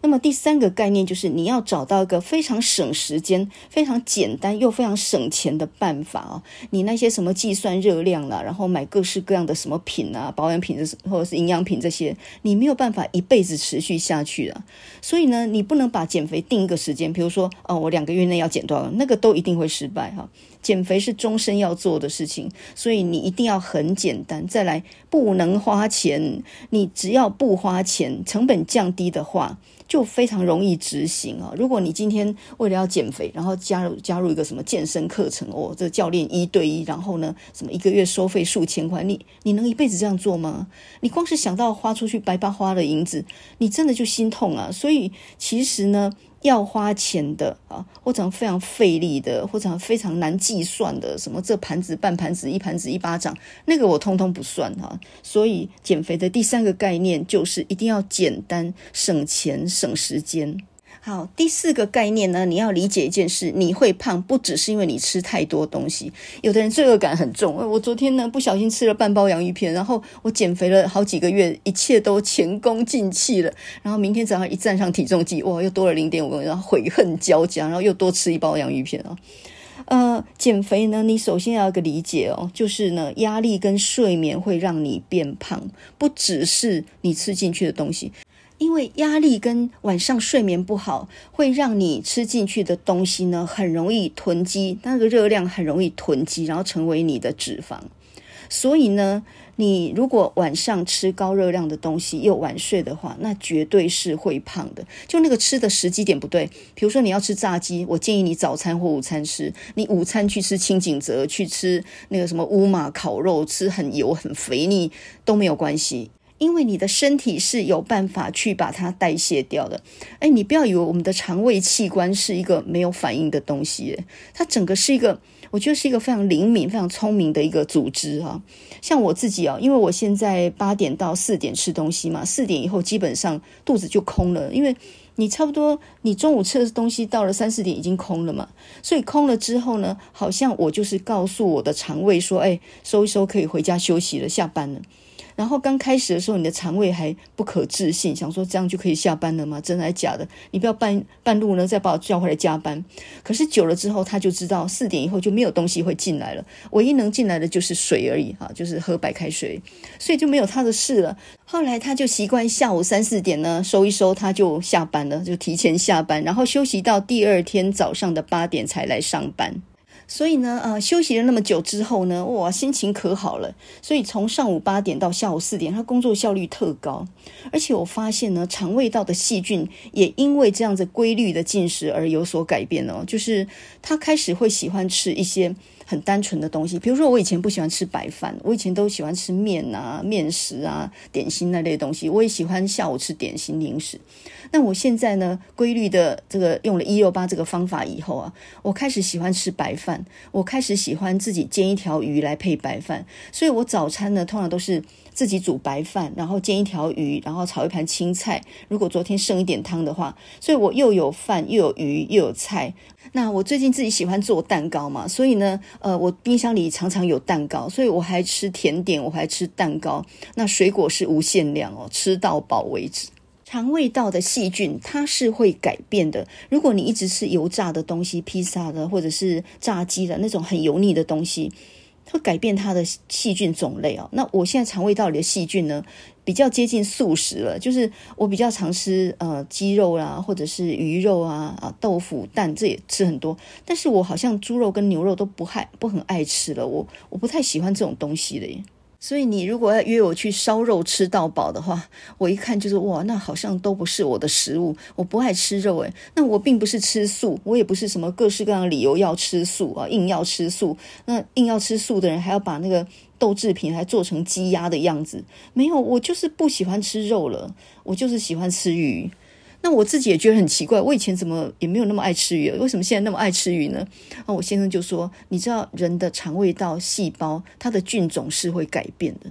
那么第三个概念就是你要找到一个非常省时间、非常简单又非常省钱的办法啊！你那些什么计算热量啦，然后买各式各样的什么品啊、保养品或者是营养品这些，你没有办法一辈子持续下去啊！所以呢，你不能把减肥定一个时间，比如说哦，我两个月内要减多少，那个都一定会失败哈！减肥是终身要做的事情，所以你一定要很简单，再来不能花钱，你只要不花钱，成本降低的话。就非常容易执行啊！如果你今天为了要减肥，然后加入加入一个什么健身课程哦，这教练一对一，然后呢，什么一个月收费数千块，你你能一辈子这样做吗？你光是想到花出去白白花的银子，你真的就心痛啊！所以其实呢。要花钱的啊，或者非常费力的，或者非常难计算的，什么这盘子半盘子一盘子一巴掌，那个我通通不算哈。所以减肥的第三个概念就是一定要简单、省钱、省时间。好，第四个概念呢，你要理解一件事，你会胖不只是因为你吃太多东西。有的人罪恶感很重，我昨天呢不小心吃了半包洋芋片，然后我减肥了好几个月，一切都前功尽弃了。然后明天早上一站上体重计，哇，又多了零点五公斤，然后悔恨交加，然后又多吃一包洋芋片啊。呃，减肥呢，你首先要有个理解哦，就是呢，压力跟睡眠会让你变胖，不只是你吃进去的东西。因为压力跟晚上睡眠不好，会让你吃进去的东西呢，很容易囤积，那个热量很容易囤积，然后成为你的脂肪。所以呢，你如果晚上吃高热量的东西又晚睡的话，那绝对是会胖的。就那个吃的时机点不对，比如说你要吃炸鸡，我建议你早餐或午餐吃，你午餐去吃清井泽，去吃那个什么乌马烤肉，吃很油很肥腻都没有关系。因为你的身体是有办法去把它代谢掉的，哎，你不要以为我们的肠胃器官是一个没有反应的东西，它整个是一个我觉得是一个非常灵敏、非常聪明的一个组织哈。像我自己啊，因为我现在八点到四点吃东西嘛，四点以后基本上肚子就空了，因为你差不多你中午吃的东西到了三四点已经空了嘛，所以空了之后呢，好像我就是告诉我的肠胃说，哎，收一收可以回家休息了，下班了。然后刚开始的时候，你的肠胃还不可置信，想说这样就可以下班了吗？真的还假的？你不要半半路呢再把我叫回来加班。可是久了之后，他就知道四点以后就没有东西会进来了，唯一能进来的就是水而已哈，就是喝白开水，所以就没有他的事了。后来他就习惯下午三四点呢收一收，他就下班了，就提前下班，然后休息到第二天早上的八点才来上班。所以呢，呃，休息了那么久之后呢，哇，心情可好了。所以从上午八点到下午四点，他工作效率特高。而且我发现呢，肠胃道的细菌也因为这样子规律的进食而有所改变哦，就是他开始会喜欢吃一些。很单纯的东西，比如说我以前不喜欢吃白饭，我以前都喜欢吃面啊、面食啊、点心那类东西。我也喜欢下午吃点心零食。那我现在呢，规律的这个用了一六八这个方法以后啊，我开始喜欢吃白饭，我开始喜欢自己煎一条鱼来配白饭。所以我早餐呢，通常都是自己煮白饭，然后煎一条鱼，然后炒一盘青菜。如果昨天剩一点汤的话，所以我又有饭，又有鱼，又有菜。那我最近自己喜欢做蛋糕嘛，所以呢，呃，我冰箱里常常有蛋糕，所以我还吃甜点，我还吃蛋糕。那水果是无限量哦，吃到饱为止。肠胃道的细菌它是会改变的，如果你一直吃油炸的东西、披萨的或者是炸鸡的那种很油腻的东西。会改变它的细菌种类哦。那我现在肠胃道里的细菌呢，比较接近素食了，就是我比较常吃呃鸡肉啦，或者是鱼肉啊啊豆腐蛋，这也吃很多。但是我好像猪肉跟牛肉都不害不很爱吃了，我我不太喜欢这种东西的耶。所以你如果要约我去烧肉吃到饱的话，我一看就是哇，那好像都不是我的食物。我不爱吃肉诶，那我并不是吃素，我也不是什么各式各样的理由要吃素啊，硬要吃素。那硬要吃素的人还要把那个豆制品还做成鸡鸭的样子，没有，我就是不喜欢吃肉了，我就是喜欢吃鱼。那我自己也觉得很奇怪，我以前怎么也没有那么爱吃鱼，为什么现在那么爱吃鱼呢？那我先生就说：“你知道人的肠胃道细胞，它的菌种是会改变的。”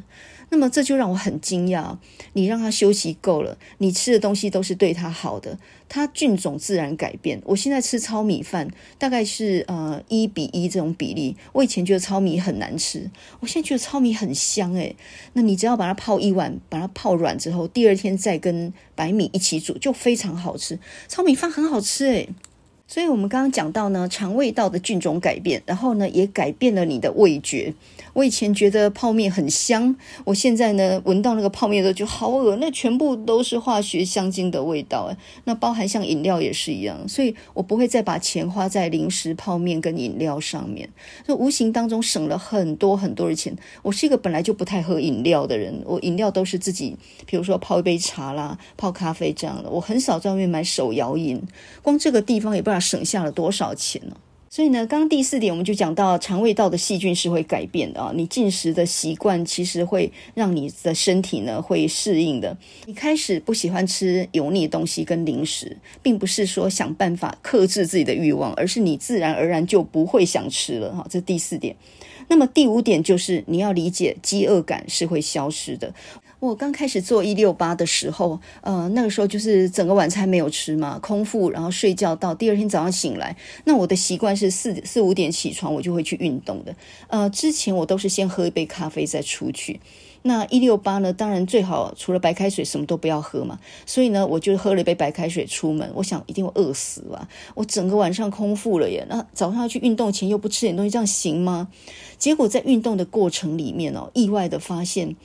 那么这就让我很惊讶，你让他休息够了，你吃的东西都是对他好的，他菌种自然改变。我现在吃糙米饭，大概是呃一比一这种比例。我以前觉得糙米很难吃，我现在觉得糙米很香诶。那你只要把它泡一碗，把它泡软之后，第二天再跟白米一起煮，就非常好吃。糙米饭很好吃诶。所以我们刚刚讲到呢，肠胃道的菌种改变，然后呢也改变了你的味觉。我以前觉得泡面很香，我现在呢闻到那个泡面的时候就好恶，那全部都是化学香精的味道，那包含像饮料也是一样，所以我不会再把钱花在零食、泡面跟饮料上面，就无形当中省了很多很多的钱。我是一个本来就不太喝饮料的人，我饮料都是自己，比如说泡一杯茶啦、泡咖啡这样的，我很少在外面买手摇饮。光这个地方也不知省下了多少钱呢。所以呢，刚刚第四点我们就讲到，肠胃道的细菌是会改变的啊。你进食的习惯其实会让你的身体呢会适应的。你开始不喜欢吃油腻的东西跟零食，并不是说想办法克制自己的欲望，而是你自然而然就不会想吃了哈。这第四点。那么第五点就是你要理解，饥饿感是会消失的。我刚开始做一六八的时候，呃，那个时候就是整个晚餐没有吃嘛，空腹，然后睡觉到第二天早上醒来。那我的习惯是四四五点起床，我就会去运动的。呃，之前我都是先喝一杯咖啡再出去。那一六八呢，当然最好除了白开水什么都不要喝嘛。所以呢，我就喝了一杯白开水出门。我想一定会饿死吧，我整个晚上空腹了耶。那早上要去运动前又不吃点东西，这样行吗？结果在运动的过程里面哦，意外的发现。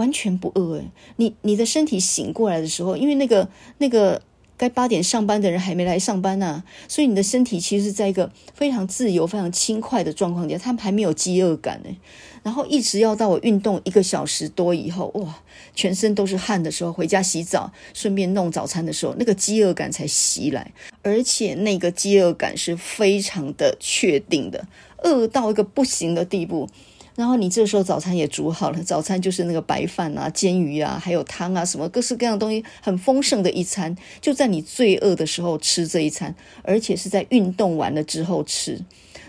完全不饿诶，你你的身体醒过来的时候，因为那个那个该八点上班的人还没来上班呐，所以你的身体其实是在一个非常自由、非常轻快的状况下，他们还没有饥饿感诶。然后一直要到我运动一个小时多以后，哇，全身都是汗的时候，回家洗澡，顺便弄早餐的时候，那个饥饿感才袭来，而且那个饥饿感是非常的确定的，饿到一个不行的地步。然后你这时候早餐也煮好了，早餐就是那个白饭啊、煎鱼啊，还有汤啊，什么各式各样的东西，很丰盛的一餐。就在你最饿的时候吃这一餐，而且是在运动完了之后吃。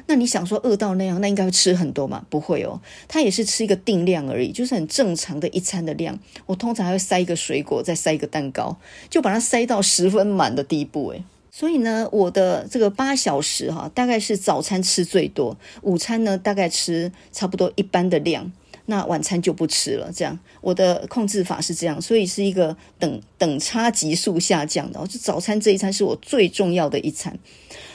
那你想说饿到那样，那应该会吃很多嘛？不会哦，他也是吃一个定量而已，就是很正常的一餐的量。我通常还会塞一个水果，再塞一个蛋糕，就把它塞到十分满的地步。诶，所以呢，我的这个八小时哈，大概是早餐吃最多，午餐呢大概吃差不多一般的量。那晚餐就不吃了，这样我的控制法是这样，所以是一个等等差级数下降的。就早餐这一餐是我最重要的一餐。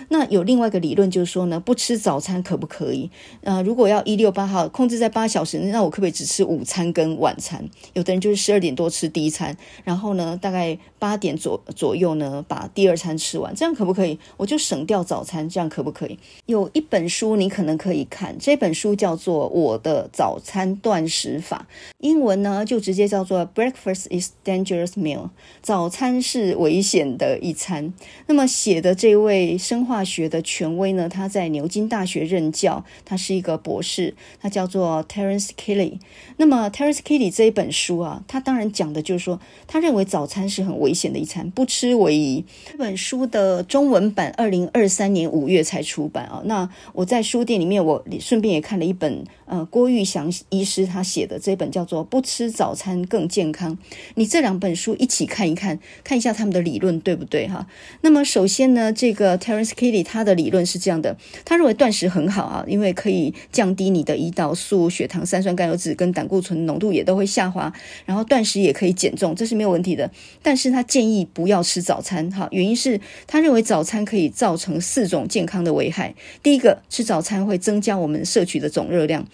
那有另外一个理论，就是说呢，不吃早餐可不可以？呃，如果要一六八号控制在八小时，那我可不可以只吃午餐跟晚餐？有的人就是十二点多吃第一餐，然后呢，大概八点左左右呢，把第二餐吃完，这样可不可以？我就省掉早餐，这样可不可以？有一本书你可能可以看，这本书叫做《我的早餐断食法》，英文呢就直接叫做 “Breakfast is dangerous meal”，早餐是危险的一餐。那么写的这位生化学的权威呢，他在牛津大学任教，他是一个博士，他叫做 Terence Kelly。那么 Terence Kelly 这一本书啊，他当然讲的就是说，他认为早餐是很危险的一餐，不吃为宜。这本书的中文版二零二三年五月才出版啊。那我在书店里面，我顺便也看了一本，呃，郭玉祥医师他写的这本叫做《不吃早餐更健康》。你这两本书一起看一看，看一下他们的理论对不对哈？那么首先呢，这个 Terence Kelly 他的理论是这样的，他认为断食很好啊，因为可以降低你的胰岛素、血糖、三酸甘油脂跟胆固醇浓度也都会下滑，然后断食也可以减重，这是没有问题的。但是他建议不要吃早餐，哈，原因是他认为早餐可以造成四种健康的危害。第一个，吃早餐会增加我们摄取的总热量。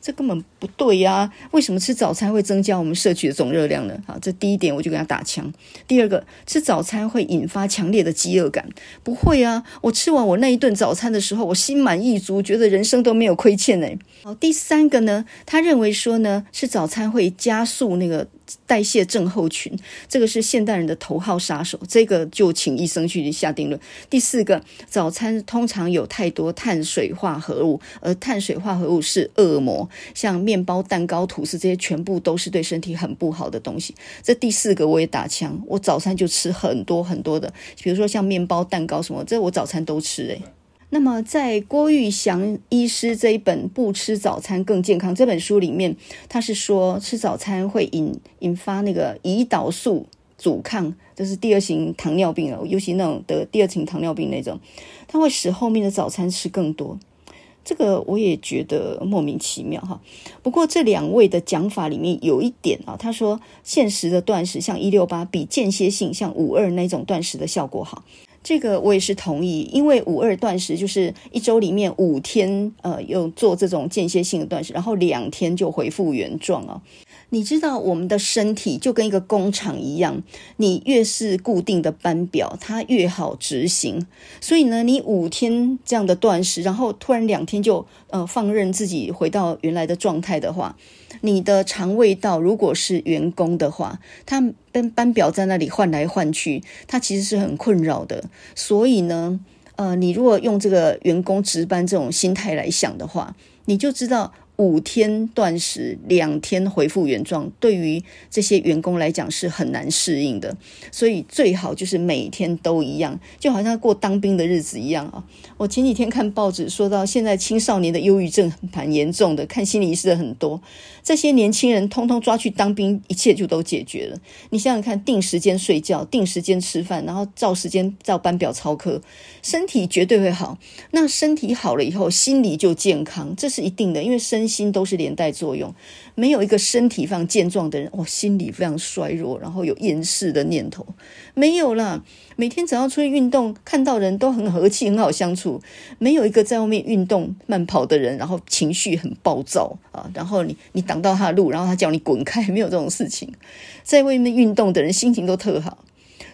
这根本不对呀！为什么吃早餐会增加我们摄取的总热量呢？好，这第一点我就给他打枪。第二个，吃早餐会引发强烈的饥饿感，不会啊！我吃完我那一顿早餐的时候，我心满意足，觉得人生都没有亏欠呢。好，第三个呢，他认为说呢，吃早餐会加速那个。代谢症候群，这个是现代人的头号杀手，这个就请医生去下定论。第四个，早餐通常有太多碳水化合物，而碳水化合物是恶魔，像面包、蛋糕、吐司这些，全部都是对身体很不好的东西。这第四个我也打枪，我早餐就吃很多很多的，比如说像面包、蛋糕什么，这我早餐都吃诶。那么，在郭玉祥医师这一本《不吃早餐更健康》这本书里面，他是说吃早餐会引引发那个胰岛素阻抗，就是第二型糖尿病了，尤其那种得第二型糖尿病那种，它会使后面的早餐吃更多。这个我也觉得莫名其妙哈。不过这两位的讲法里面有一点啊，他说现实的断食像一六八比间歇性像五二那种断食的效果好。这个我也是同意，因为五二断食就是一周里面五天，呃，有做这种间歇性的断食，然后两天就恢复原状啊。你知道我们的身体就跟一个工厂一样，你越是固定的班表，它越好执行。所以呢，你五天这样的断食，然后突然两天就呃放任自己回到原来的状态的话，你的肠胃道如果是员工的话，他跟班表在那里换来换去，他其实是很困扰的。所以呢，呃，你如果用这个员工值班这种心态来想的话，你就知道。五天断食，两天恢复原状，对于这些员工来讲是很难适应的。所以最好就是每天都一样，就好像过当兵的日子一样啊。我前几天看报纸说到，现在青少年的忧郁症很严重的，看心理医师的很多。这些年轻人通通抓去当兵，一切就都解决了。你想想看，定时间睡觉，定时间吃饭，然后照时间照班表操课，身体绝对会好。那身体好了以后，心理就健康，这是一定的，因为身心都是连带作用，没有一个身体非常健壮的人，哦，心理非常衰弱，然后有厌世的念头，没有啦。每天只要出去运动，看到人都很和气，很好相处，没有一个在外面运动慢跑的人，然后情绪很暴躁啊，然后你你挡到他的路，然后他叫你滚开，没有这种事情。在外面运动的人心情都特好，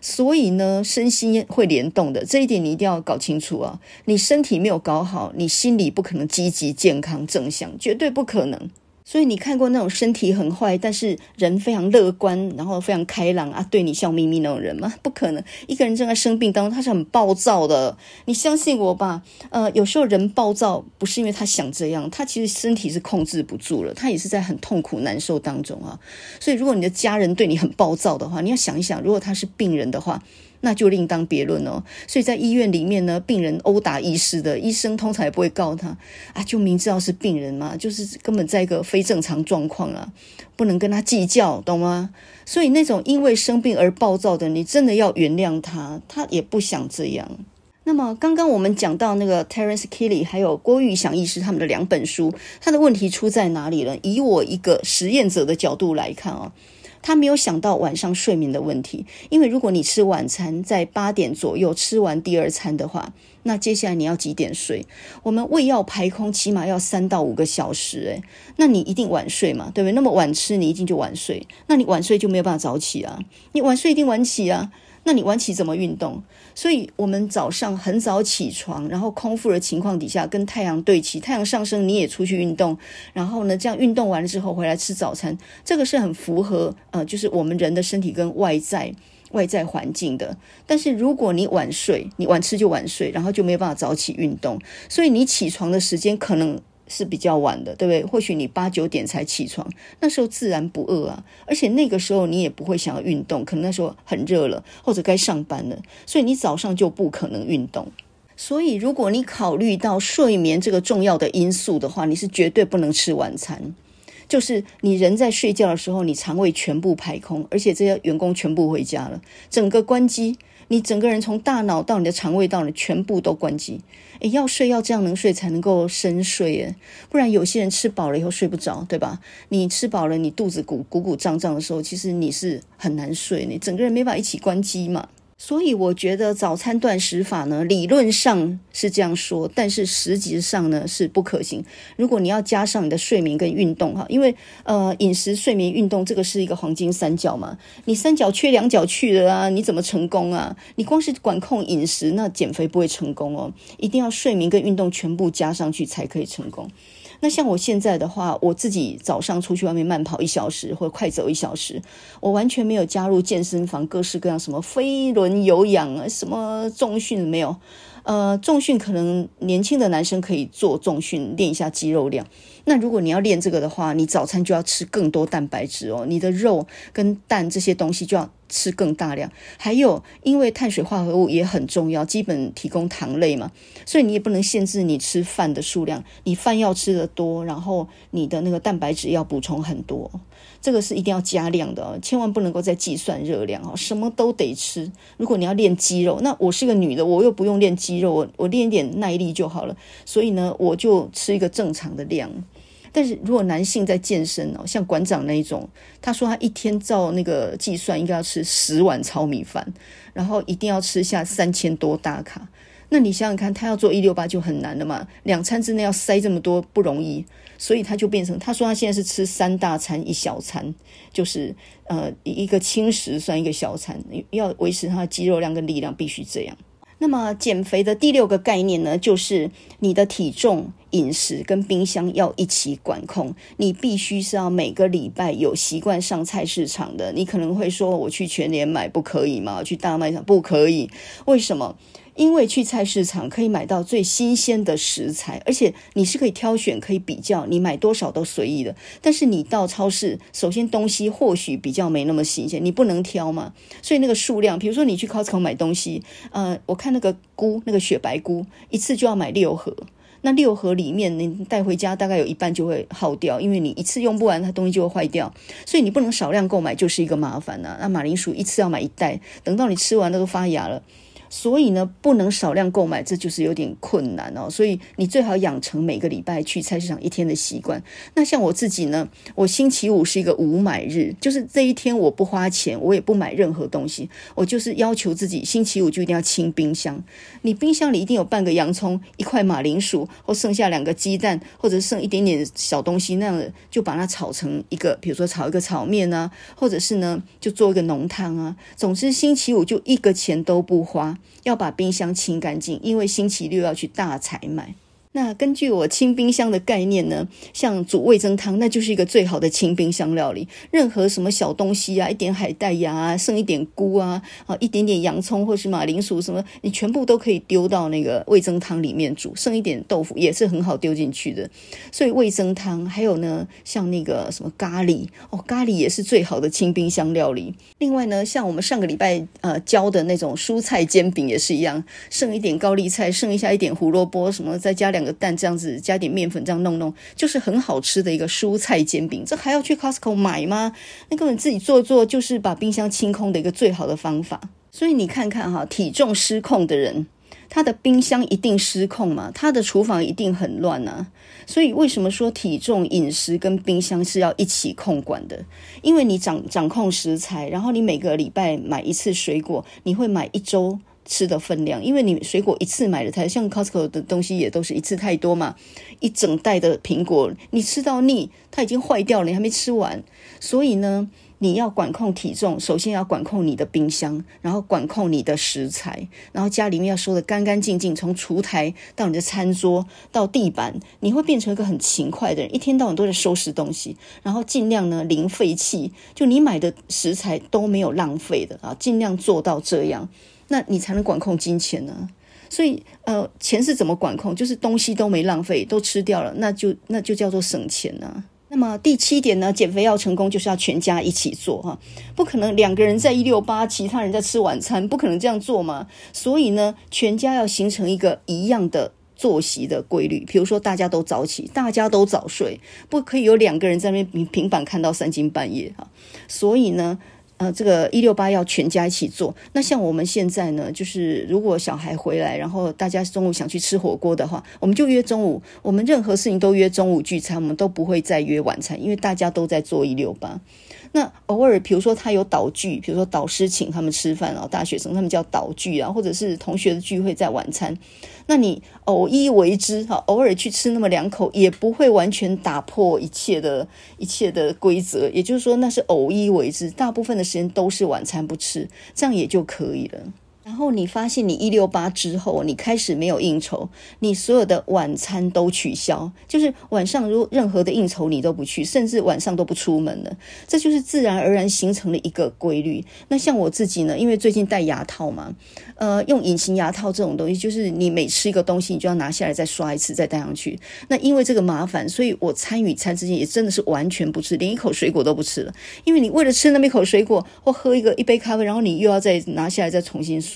所以呢，身心会联动的，这一点你一定要搞清楚啊！你身体没有搞好，你心里不可能积极、健康、正向，绝对不可能。所以你看过那种身体很坏，但是人非常乐观，然后非常开朗啊，对你笑眯眯那种人吗？不可能。一个人正在生病当中，他是很暴躁的。你相信我吧。呃，有时候人暴躁不是因为他想这样，他其实身体是控制不住了，他也是在很痛苦难受当中啊。所以如果你的家人对你很暴躁的话，你要想一想，如果他是病人的话。那就另当别论哦。所以在医院里面呢，病人殴打医师的，医生通常也不会告他啊，就明知道是病人嘛，就是根本在一个非正常状况啊，不能跟他计较，懂吗？所以那种因为生病而暴躁的，你真的要原谅他，他也不想这样。那么刚刚我们讲到那个 Terence Kelly，还有郭玉祥医师他们的两本书，他的问题出在哪里呢？以我一个实验者的角度来看啊，他没有想到晚上睡眠的问题。因为如果你吃晚餐在八点左右吃完第二餐的话，那接下来你要几点睡？我们胃要排空，起码要三到五个小时，诶，那你一定晚睡嘛，对不对？那么晚吃，你一定就晚睡，那你晚睡就没有办法早起啊，你晚睡一定晚起啊。那你晚起怎么运动？所以我们早上很早起床，然后空腹的情况底下跟太阳对齐，太阳上升你也出去运动，然后呢，这样运动完了之后回来吃早餐，这个是很符合呃，就是我们人的身体跟外在外在环境的。但是如果你晚睡，你晚吃就晚睡，然后就没有办法早起运动，所以你起床的时间可能。是比较晚的，对不对？或许你八九点才起床，那时候自然不饿啊，而且那个时候你也不会想要运动，可能那时候很热了，或者该上班了，所以你早上就不可能运动。所以，如果你考虑到睡眠这个重要的因素的话，你是绝对不能吃晚餐。就是你人在睡觉的时候，你肠胃全部排空，而且这些员工全部回家了，整个关机。你整个人从大脑到你的肠胃道，你全部都关机。诶，要睡要这样能睡才能够深睡诶，不然有些人吃饱了以后睡不着，对吧？你吃饱了，你肚子鼓鼓鼓胀胀的时候，其实你是很难睡，你整个人没法一起关机嘛。所以我觉得早餐断食法呢，理论上是这样说，但是实际上呢是不可行。如果你要加上你的睡眠跟运动哈，因为呃饮食、睡眠、运动这个是一个黄金三角嘛，你三角缺两角去了啊，你怎么成功啊？你光是管控饮食，那减肥不会成功哦，一定要睡眠跟运动全部加上去才可以成功。那像我现在的话，我自己早上出去外面慢跑一小时或快走一小时，我完全没有加入健身房，各式各样什么飞轮有氧啊，什么重训没有。呃，重训可能年轻的男生可以做重训，练一下肌肉量。那如果你要练这个的话，你早餐就要吃更多蛋白质哦，你的肉跟蛋这些东西就要吃更大量。还有，因为碳水化合物也很重要，基本提供糖类嘛，所以你也不能限制你吃饭的数量，你饭要吃得多，然后你的那个蛋白质要补充很多。这个是一定要加量的，千万不能够再计算热量哦，什么都得吃。如果你要练肌肉，那我是个女的，我又不用练肌肉，我我练一点耐力就好了。所以呢，我就吃一个正常的量。但是如果男性在健身哦，像馆长那一种，他说他一天照那个计算应该要吃十碗糙米饭，然后一定要吃下三千多大卡。那你想想看，他要做一六八就很难了嘛，两餐之内要塞这么多不容易。所以他就变成，他说他现在是吃三大餐一小餐，就是呃一个轻食算一个小餐，要维持他的肌肉量跟力量必须这样。那么减肥的第六个概念呢，就是你的体重、饮食跟冰箱要一起管控。你必须是要每个礼拜有习惯上菜市场的。你可能会说，我去全联买不可以吗？去大卖场不可以？为什么？因为去菜市场可以买到最新鲜的食材，而且你是可以挑选、可以比较，你买多少都随意的。但是你到超市，首先东西或许比较没那么新鲜，你不能挑嘛。所以那个数量，比如说你去 Costco 买东西，呃，我看那个菇，那个雪白菇，一次就要买六盒，那六盒里面你带回家大概有一半就会耗掉，因为你一次用不完，它东西就会坏掉。所以你不能少量购买，就是一个麻烦呐、那马铃薯一次要买一袋，等到你吃完了都发芽了。所以呢，不能少量购买，这就是有点困难哦。所以你最好养成每个礼拜去菜市场一天的习惯。那像我自己呢，我星期五是一个无买日，就是这一天我不花钱，我也不买任何东西，我就是要求自己星期五就一定要清冰箱。你冰箱里一定有半个洋葱、一块马铃薯，或剩下两个鸡蛋，或者剩一点点小东西，那样的就把它炒成一个，比如说炒一个炒面啊，或者是呢就做一个浓汤啊。总之星期五就一个钱都不花。要把冰箱清干净，因为星期六要去大采买。那根据我清冰箱的概念呢，像煮味增汤，那就是一个最好的清冰箱料理。任何什么小东西啊，一点海带芽啊，剩一点菇啊，啊，一点点洋葱或是马铃薯什么，你全部都可以丢到那个味增汤里面煮。剩一点豆腐也是很好丢进去的。所以味增汤还有呢，像那个什么咖喱哦，咖喱也是最好的清冰箱料理。另外呢，像我们上个礼拜呃教的那种蔬菜煎饼也是一样，剩一点高丽菜，剩一下一点胡萝卜什么，再加两。个蛋这样子加点面粉这样弄弄，就是很好吃的一个蔬菜煎饼。这还要去 Costco 买吗？那根本自己做做就是把冰箱清空的一个最好的方法。所以你看看哈，体重失控的人，他的冰箱一定失控嘛，他的厨房一定很乱啊。所以为什么说体重、饮食跟冰箱是要一起控管的？因为你掌掌控食材，然后你每个礼拜买一次水果，你会买一周。吃的分量，因为你水果一次买的太像 Costco 的东西也都是一次太多嘛，一整袋的苹果你吃到腻，它已经坏掉了，你还没吃完，所以呢，你要管控体重，首先要管控你的冰箱，然后管控你的食材，然后家里面要收得干干净净，从厨台到你的餐桌到地板，你会变成一个很勤快的人，一天到晚都在收拾东西，然后尽量呢零废弃，就你买的食材都没有浪费的啊，尽量做到这样。那你才能管控金钱呢？所以，呃，钱是怎么管控？就是东西都没浪费，都吃掉了，那就那就叫做省钱呢。那么第七点呢，减肥要成功，就是要全家一起做哈，不可能两个人在一六八，其他人在吃晚餐，不可能这样做嘛。所以呢，全家要形成一个一样的作息的规律，比如说大家都早起，大家都早睡，不可以有两个人在那边平板看到三更半夜哈。所以呢。呃，这个一六八要全家一起做。那像我们现在呢，就是如果小孩回来，然后大家中午想去吃火锅的话，我们就约中午。我们任何事情都约中午聚餐，我们都不会再约晚餐，因为大家都在做一六八。那偶尔，比如说他有导聚，比如说导师请他们吃饭啊，大学生他们叫导聚啊，或者是同学的聚会在晚餐，那你偶一为之哈，偶尔去吃那么两口，也不会完全打破一切的一切的规则。也就是说，那是偶一为之，大部分的时间都是晚餐不吃，这样也就可以了。然后你发现你一六八之后，你开始没有应酬，你所有的晚餐都取消，就是晚上如任何的应酬你都不去，甚至晚上都不出门了，这就是自然而然形成了一个规律。那像我自己呢，因为最近戴牙套嘛，呃，用隐形牙套这种东西，就是你每吃一个东西，你就要拿下来再刷一次，再戴上去。那因为这个麻烦，所以我餐与餐之间也真的是完全不吃，连一口水果都不吃了。因为你为了吃那么一口水果，或喝一个一杯咖啡，然后你又要再拿下来再重新刷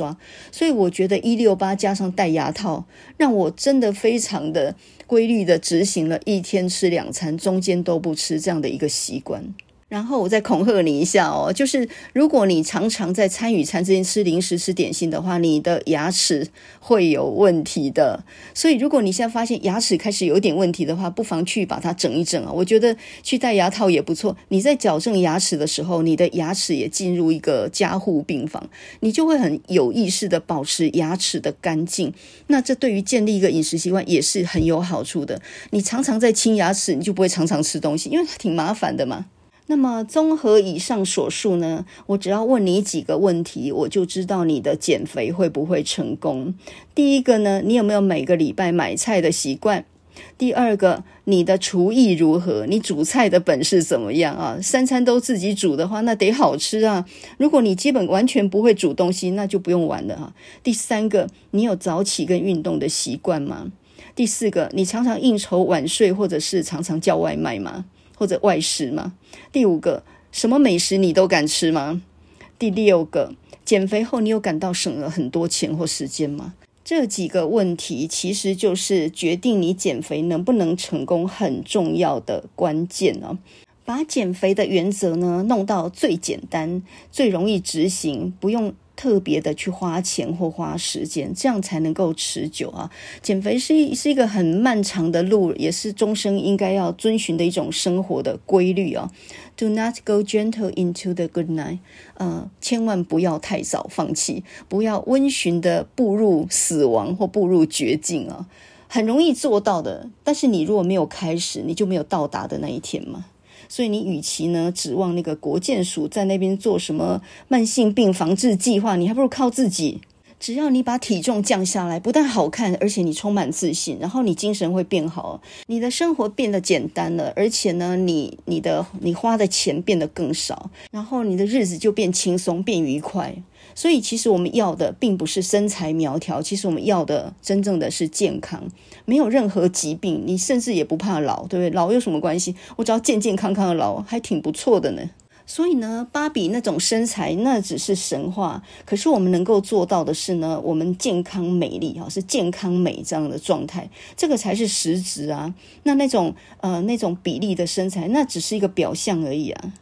所以我觉得一六八加上戴牙套，让我真的非常的规律的执行了一天吃两餐，中间都不吃这样的一个习惯。然后我再恐吓你一下哦，就是如果你常常在餐与餐之间吃零食、吃点心的话，你的牙齿会有问题的。所以如果你现在发现牙齿开始有点问题的话，不妨去把它整一整啊。我觉得去戴牙套也不错。你在矫正牙齿的时候，你的牙齿也进入一个加护病房，你就会很有意识的保持牙齿的干净。那这对于建立一个饮食习惯也是很有好处的。你常常在清牙齿，你就不会常常吃东西，因为它挺麻烦的嘛。那么，综合以上所述呢，我只要问你几个问题，我就知道你的减肥会不会成功。第一个呢，你有没有每个礼拜买菜的习惯？第二个，你的厨艺如何？你煮菜的本事怎么样啊？三餐都自己煮的话，那得好吃啊。如果你基本完全不会煮东西，那就不用玩了哈。第三个，你有早起跟运动的习惯吗？第四个，你常常应酬晚睡，或者是常常叫外卖吗？或者外食吗？第五个，什么美食你都敢吃吗？第六个，减肥后你有感到省了很多钱或时间吗？这几个问题其实就是决定你减肥能不能成功很重要的关键哦。把减肥的原则呢弄到最简单、最容易执行，不用。特别的去花钱或花时间，这样才能够持久啊！减肥是一是一个很漫长的路，也是终生应该要遵循的一种生活的规律啊。Do not go gentle into the good night，呃，千万不要太早放弃，不要温循的步入死亡或步入绝境啊！很容易做到的，但是你如果没有开始，你就没有到达的那一天嘛。所以你与其呢指望那个国建署在那边做什么慢性病防治计划，你还不如靠自己。只要你把体重降下来，不但好看，而且你充满自信，然后你精神会变好，你的生活变得简单了，而且呢，你你的你花的钱变得更少，然后你的日子就变轻松、变愉快。所以，其实我们要的并不是身材苗条，其实我们要的真正的是健康，没有任何疾病，你甚至也不怕老，对不对？老有什么关系？我只要健健康康的老，还挺不错的呢。所以呢，芭比那种身材那只是神话，可是我们能够做到的是呢，我们健康美丽啊，是健康美这样的状态，这个才是实质啊。那那种呃那种比例的身材，那只是一个表象而已啊。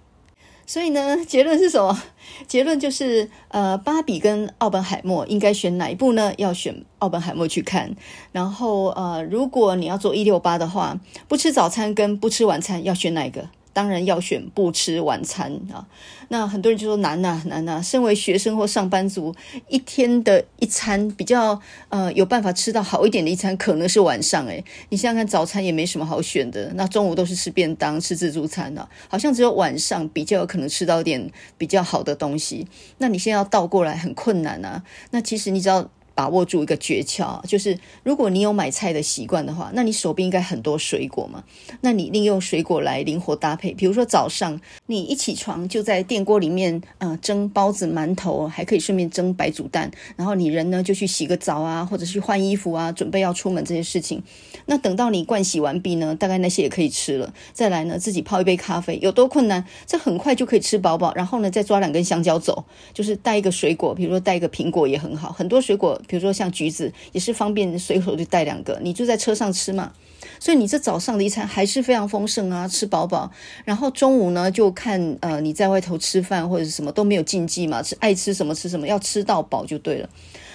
所以呢，结论是什么？结论就是呃，芭比跟奥本海默应该选哪一部呢？要选奥本海默去看。然后呃，如果你要做一六八的话，不吃早餐跟不吃晚餐要选哪一个？当然要选不吃晚餐啊！那很多人就说难呐难呐。身为学生或上班族，一天的一餐比较呃有办法吃到好一点的一餐，可能是晚上诶。你想想看，早餐也没什么好选的，那中午都是吃便当、吃自助餐的，好像只有晚上比较有可能吃到点比较好的东西。那你现在要倒过来很困难啊！那其实你知道。把握住一个诀窍，就是如果你有买菜的习惯的话，那你手边应该很多水果嘛。那你利用水果来灵活搭配，比如说早上你一起床就在电锅里面，呃，蒸包子、馒头，还可以顺便蒸白煮蛋。然后你人呢就去洗个澡啊，或者去换衣服啊，准备要出门这些事情。那等到你盥洗完毕呢，大概那些也可以吃了。再来呢，自己泡一杯咖啡，有多困难？这很快就可以吃饱饱。然后呢，再抓两根香蕉走，就是带一个水果，比如说带一个苹果也很好，很多水果。比如说像橘子也是方便，随手就带两个，你就在车上吃嘛。所以你这早上的一餐还是非常丰盛啊，吃饱饱。然后中午呢，就看呃你在外头吃饭或者是什么都没有禁忌嘛，吃爱吃什么吃什么，要吃到饱就对了。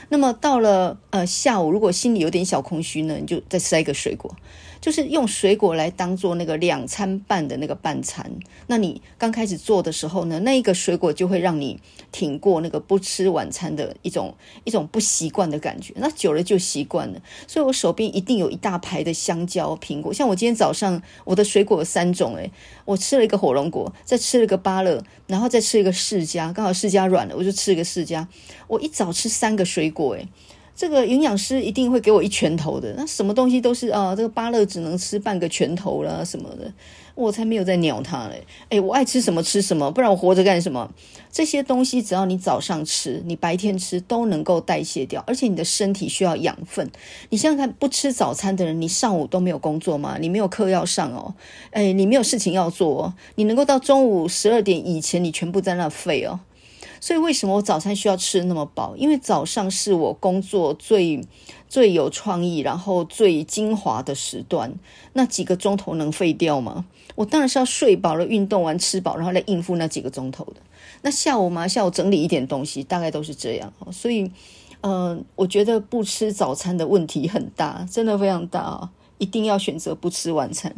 那么到了呃下午，如果心里有点小空虚呢，你就再塞一个水果。就是用水果来当做那个两餐半的那个半餐，那你刚开始做的时候呢，那一个水果就会让你挺过那个不吃晚餐的一种一种不习惯的感觉，那久了就习惯了。所以我手边一定有一大排的香蕉、苹果，像我今天早上我的水果有三种，诶，我吃了一个火龙果，再吃了一个芭乐，然后再吃一个释迦，刚好释迦软了，我就吃一个释迦。我一早吃三个水果，诶。这个营养师一定会给我一拳头的。那什么东西都是啊，这个芭乐只能吃半个拳头啦什么的，我才没有在鸟它嘞。诶，我爱吃什么吃什么，不然我活着干什么？这些东西只要你早上吃，你白天吃都能够代谢掉，而且你的身体需要养分。你想想看，不吃早餐的人，你上午都没有工作吗？你没有课要上哦，诶，你没有事情要做哦，你能够到中午十二点以前，你全部在那废哦。所以为什么我早餐需要吃那么饱？因为早上是我工作最最有创意，然后最精华的时段。那几个钟头能废掉吗？我当然是要睡饱了，运动完吃饱，然后来应付那几个钟头的。那下午嘛，下午整理一点东西，大概都是这样。所以，嗯、我觉得不吃早餐的问题很大，真的非常大啊！一定要选择不吃晚餐。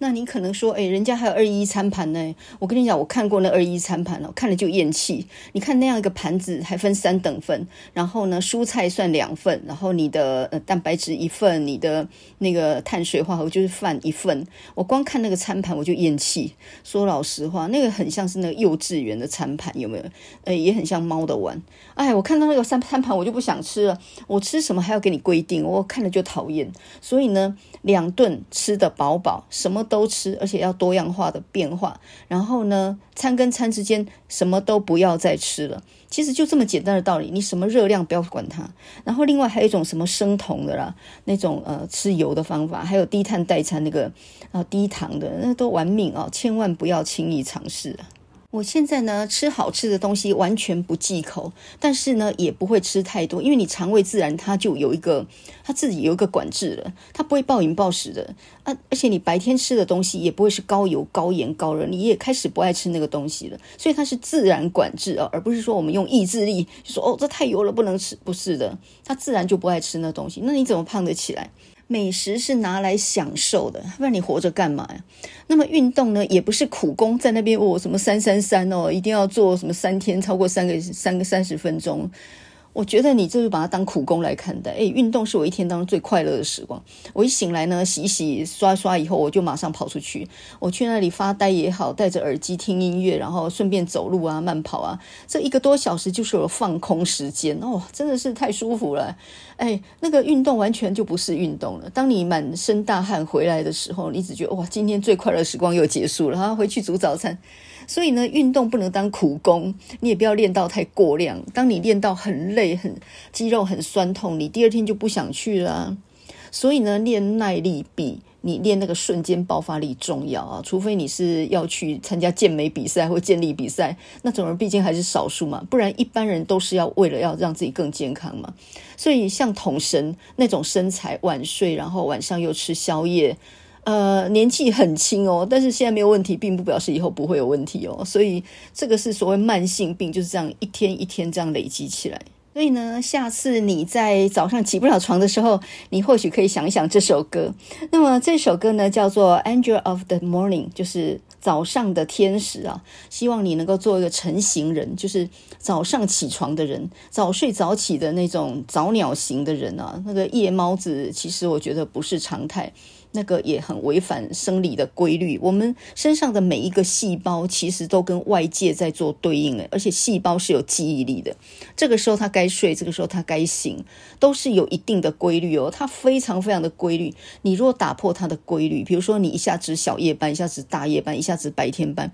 那你可能说，诶，人家还有二一餐盘呢。我跟你讲，我看过那二一餐盘了，看了就厌气。你看那样一个盘子，还分三等份，然后呢，蔬菜算两份，然后你的呃蛋白质一份，你的那个碳水化合物就是饭一份。我光看那个餐盘我就厌气。说老实话，那个很像是那个幼稚园的餐盘，有没有？呃，也很像猫的碗。哎，我看到那个三餐盘我就不想吃了。我吃什么还要给你规定，我看了就讨厌。所以呢，两顿吃得饱饱，什么？都吃，而且要多样化的变化。然后呢，餐跟餐之间什么都不要再吃了。其实就这么简单的道理，你什么热量不要管它。然后另外还有一种什么生酮的啦，那种呃吃油的方法，还有低碳代餐那个啊低糖的，那都玩命啊，千万不要轻易尝试。我现在呢，吃好吃的东西完全不忌口，但是呢也不会吃太多，因为你肠胃自然它就有一个它自己有一个管制了，它不会暴饮暴食的啊。而且你白天吃的东西也不会是高油、高盐、高热，你也开始不爱吃那个东西了，所以它是自然管制啊，而不是说我们用意志力就说哦，这太油了不能吃，不是的，它自然就不爱吃那东西，那你怎么胖得起来？美食是拿来享受的，不然你活着干嘛呀？那么运动呢，也不是苦工在那边哦，什么三三三哦，一定要做什么三天超过三个三个三十分钟。我觉得你这是把它当苦工来看待。哎，运动是我一天当中最快乐的时光。我一醒来呢，洗洗刷刷以后，我就马上跑出去。我去那里发呆也好，戴着耳机听音乐，然后顺便走路啊、慢跑啊。这一个多小时就是我放空时间哦，真的是太舒服了。哎，那个运动完全就不是运动了。当你满身大汗回来的时候，你只觉得哇，今天最快乐时光又结束了，然后回去煮早餐。所以呢，运动不能当苦工，你也不要练到太过量。当你练到很累、很肌肉很酸痛，你第二天就不想去了。所以呢，练耐力比你练那个瞬间爆发力重要啊。除非你是要去参加健美比赛或健力比赛，那种人毕竟还是少数嘛。不然一般人都是要为了要让自己更健康嘛。所以像统神那种身材，晚睡然后晚上又吃宵夜。呃，年纪很轻哦，但是现在没有问题，并不表示以后不会有问题哦。所以这个是所谓慢性病，就是这样一天一天这样累积起来。所以呢，下次你在早上起不了床的时候，你或许可以想一想这首歌。那么这首歌呢，叫做《Angel of the Morning》，就是早上的天使啊。希望你能够做一个晨型人，就是早上起床的人，早睡早起的那种早鸟型的人啊。那个夜猫子，其实我觉得不是常态。那个也很违反生理的规律。我们身上的每一个细胞其实都跟外界在做对应，而且细胞是有记忆力的。这个时候它该睡，这个时候它该醒，都是有一定的规律哦。它非常非常的规律。你如果打破它的规律，比如说你一下子小夜班，一下子大夜班，一下子白天班，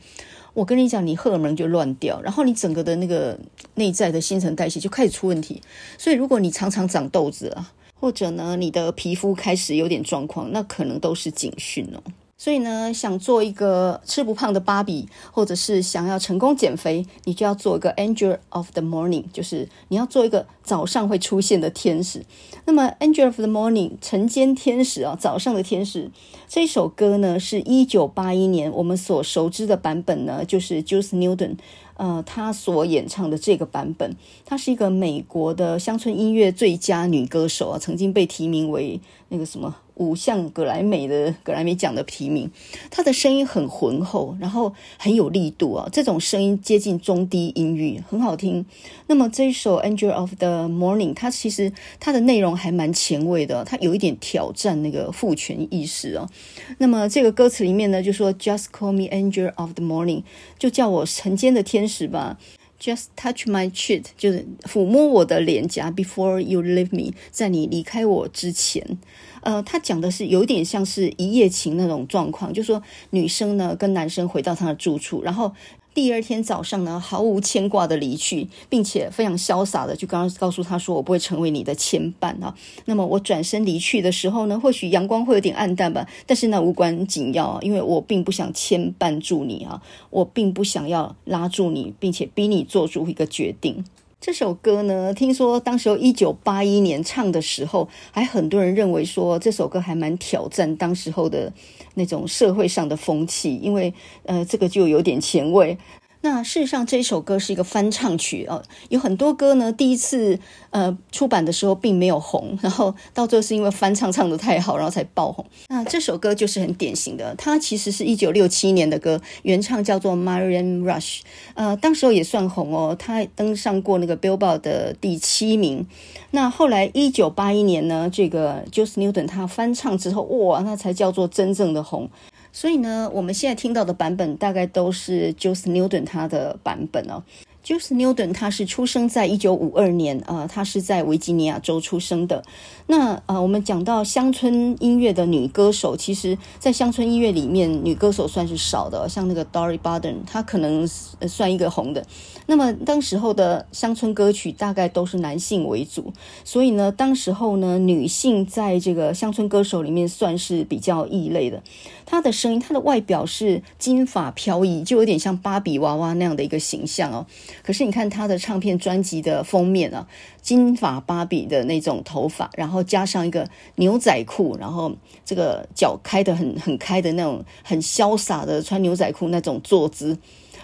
我跟你讲，你荷尔蒙就乱掉，然后你整个的那个内在的新陈代谢就开始出问题。所以如果你常常长痘子啊，或者呢，你的皮肤开始有点状况，那可能都是警讯哦。所以呢，想做一个吃不胖的芭比，或者是想要成功减肥，你就要做一个 Angel of the Morning，就是你要做一个早上会出现的天使。那么 Angel of the Morning，晨间天使啊，早上的天使。这首歌呢，是一九八一年我们所熟知的版本呢，就是 Juice Newton。呃，她所演唱的这个版本，她是一个美国的乡村音乐最佳女歌手啊，曾经被提名为那个什么。五项格莱美的格莱美奖的提名，她的声音很浑厚，然后很有力度啊，这种声音接近中低音域，很好听。那么这一首《Angel of the Morning》，它其实它的内容还蛮前卫的，它有一点挑战那个父权意识哦。那么这个歌词里面呢，就说 “Just call me Angel of the Morning”，就叫我晨间的天使吧。Just touch my cheek，就是抚摸我的脸颊。Before you leave me，在你离开我之前。呃，他讲的是有点像是一夜情那种状况，就说女生呢跟男生回到他的住处，然后第二天早上呢毫无牵挂的离去，并且非常潇洒的就刚刚告诉他说，我不会成为你的牵绊啊。那么我转身离去的时候呢，或许阳光会有点暗淡吧，但是那无关紧要啊，因为我并不想牵绊住你啊，我并不想要拉住你，并且逼你做出一个决定。这首歌呢，听说当时候一九八一年唱的时候，还很多人认为说这首歌还蛮挑战当时候的那种社会上的风气，因为呃，这个就有点前卫。那事实上，这首歌是一个翻唱曲哦，有很多歌呢，第一次呃出版的时候并没有红，然后到最后是因为翻唱唱得太好，然后才爆红。那这首歌就是很典型的，它其实是一九六七年的歌，原唱叫做 Marian Rush，呃，当时候也算红哦，他登上过那个 Billboard 的第七名。那后来一九八一年呢，这个 Juice Newton 他翻唱之后，哇，那才叫做真正的红。所以呢，我们现在听到的版本大概都是 Juice Newton 他的版本哦。Juice Newton 他是出生在一九五二年，呃，他是在维吉尼亚州出生的。那呃，我们讲到乡村音乐的女歌手，其实，在乡村音乐里面，女歌手算是少的，像那个 Dolly Parton，她可能算一个红的。那么当时候的乡村歌曲大概都是男性为主，所以呢，当时候呢，女性在这个乡村歌手里面算是比较异类的。他的声音，他的外表是金发飘逸，就有点像芭比娃娃那样的一个形象哦。可是你看他的唱片专辑的封面啊，金发芭比的那种头发，然后加上一个牛仔裤，然后这个脚开得很很开的那种很潇洒的穿牛仔裤那种坐姿，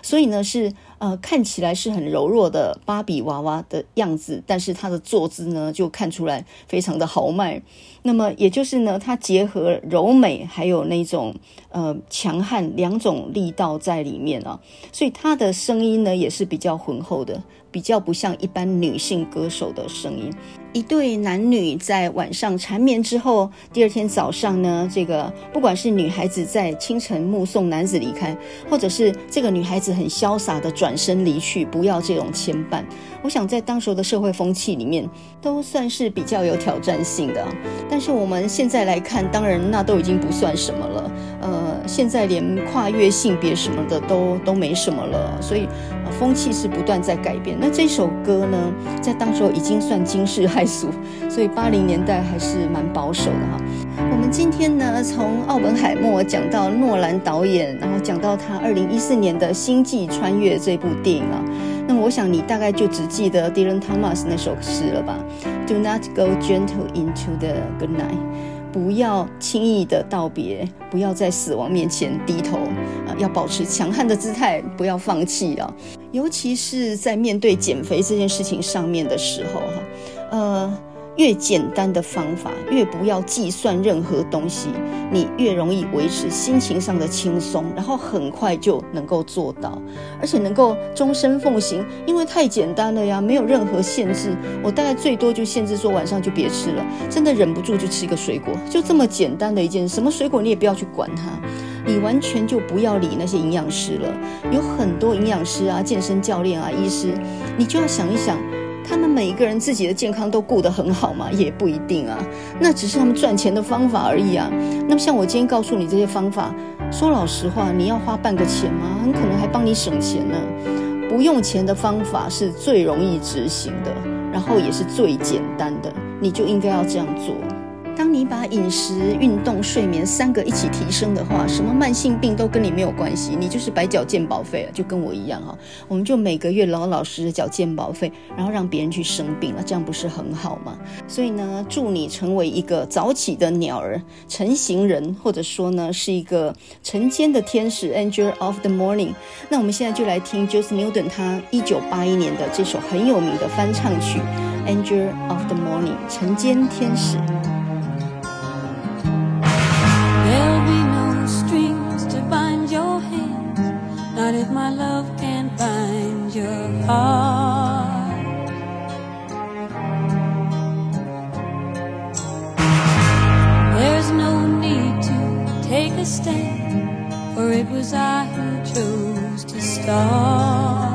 所以呢是。呃，看起来是很柔弱的芭比娃娃的样子，但是她的坐姿呢，就看出来非常的豪迈。那么，也就是呢，她结合柔美还有那种呃强悍两种力道在里面啊，所以她的声音呢也是比较浑厚的，比较不像一般女性歌手的声音。一对男女在晚上缠绵之后，第二天早上呢，这个不管是女孩子在清晨目送男子离开，或者是这个女孩子很潇洒的转身离去，不要这种牵绊，我想在当时的社会风气里面，都算是比较有挑战性的。但是我们现在来看，当然那都已经不算什么了。呃，现在连跨越性别什么的都都没什么了，所以。风气是不断在改变。那这首歌呢，在当时候已经算惊世骇俗，所以八零年代还是蛮保守的哈。我们今天呢，从奥本海默讲到诺兰导演，然后讲到他二零一四年的《星际穿越》这部电影啊。那么我想你大概就只记得 Dylan Thomas 那首诗了吧？Do not go gentle into the good night。不要轻易的道别，不要在死亡面前低头啊！要保持强悍的姿态，不要放弃啊！尤其是在面对减肥这件事情上面的时候，哈，呃。越简单的方法，越不要计算任何东西，你越容易维持心情上的轻松，然后很快就能够做到，而且能够终身奉行，因为太简单了呀，没有任何限制。我大概最多就限制说晚上就别吃了，真的忍不住就吃一个水果，就这么简单的一件事，什么水果你也不要去管它，你完全就不要理那些营养师了。有很多营养师啊、健身教练啊、医师，你就要想一想。他们每一个人自己的健康都顾得很好吗？也不一定啊，那只是他们赚钱的方法而已啊。那么像我今天告诉你这些方法，说老实话，你要花半个钱吗？很可能还帮你省钱呢。不用钱的方法是最容易执行的，然后也是最简单的，你就应该要这样做。当你把饮食、运动、睡眠三个一起提升的话，什么慢性病都跟你没有关系，你就是白缴健保费了，就跟我一样哈。我们就每个月老老实实缴健保费，然后让别人去生病了，这样不是很好吗？所以呢，祝你成为一个早起的鸟儿、晨型人，或者说呢，是一个晨间的天使 （Angel of the Morning）。那我们现在就来听 Joyce Newton 他一九八一年的这首很有名的翻唱曲《Angel of the Morning》晨间天使。with my love can find your heart. There's no need to take a stand, for it was I who chose to start.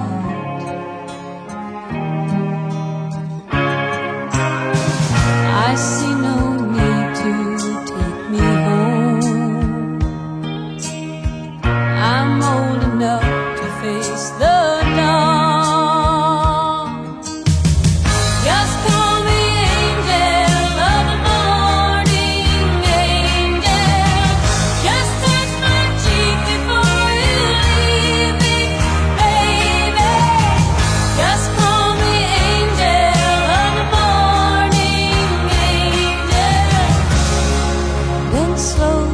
slow.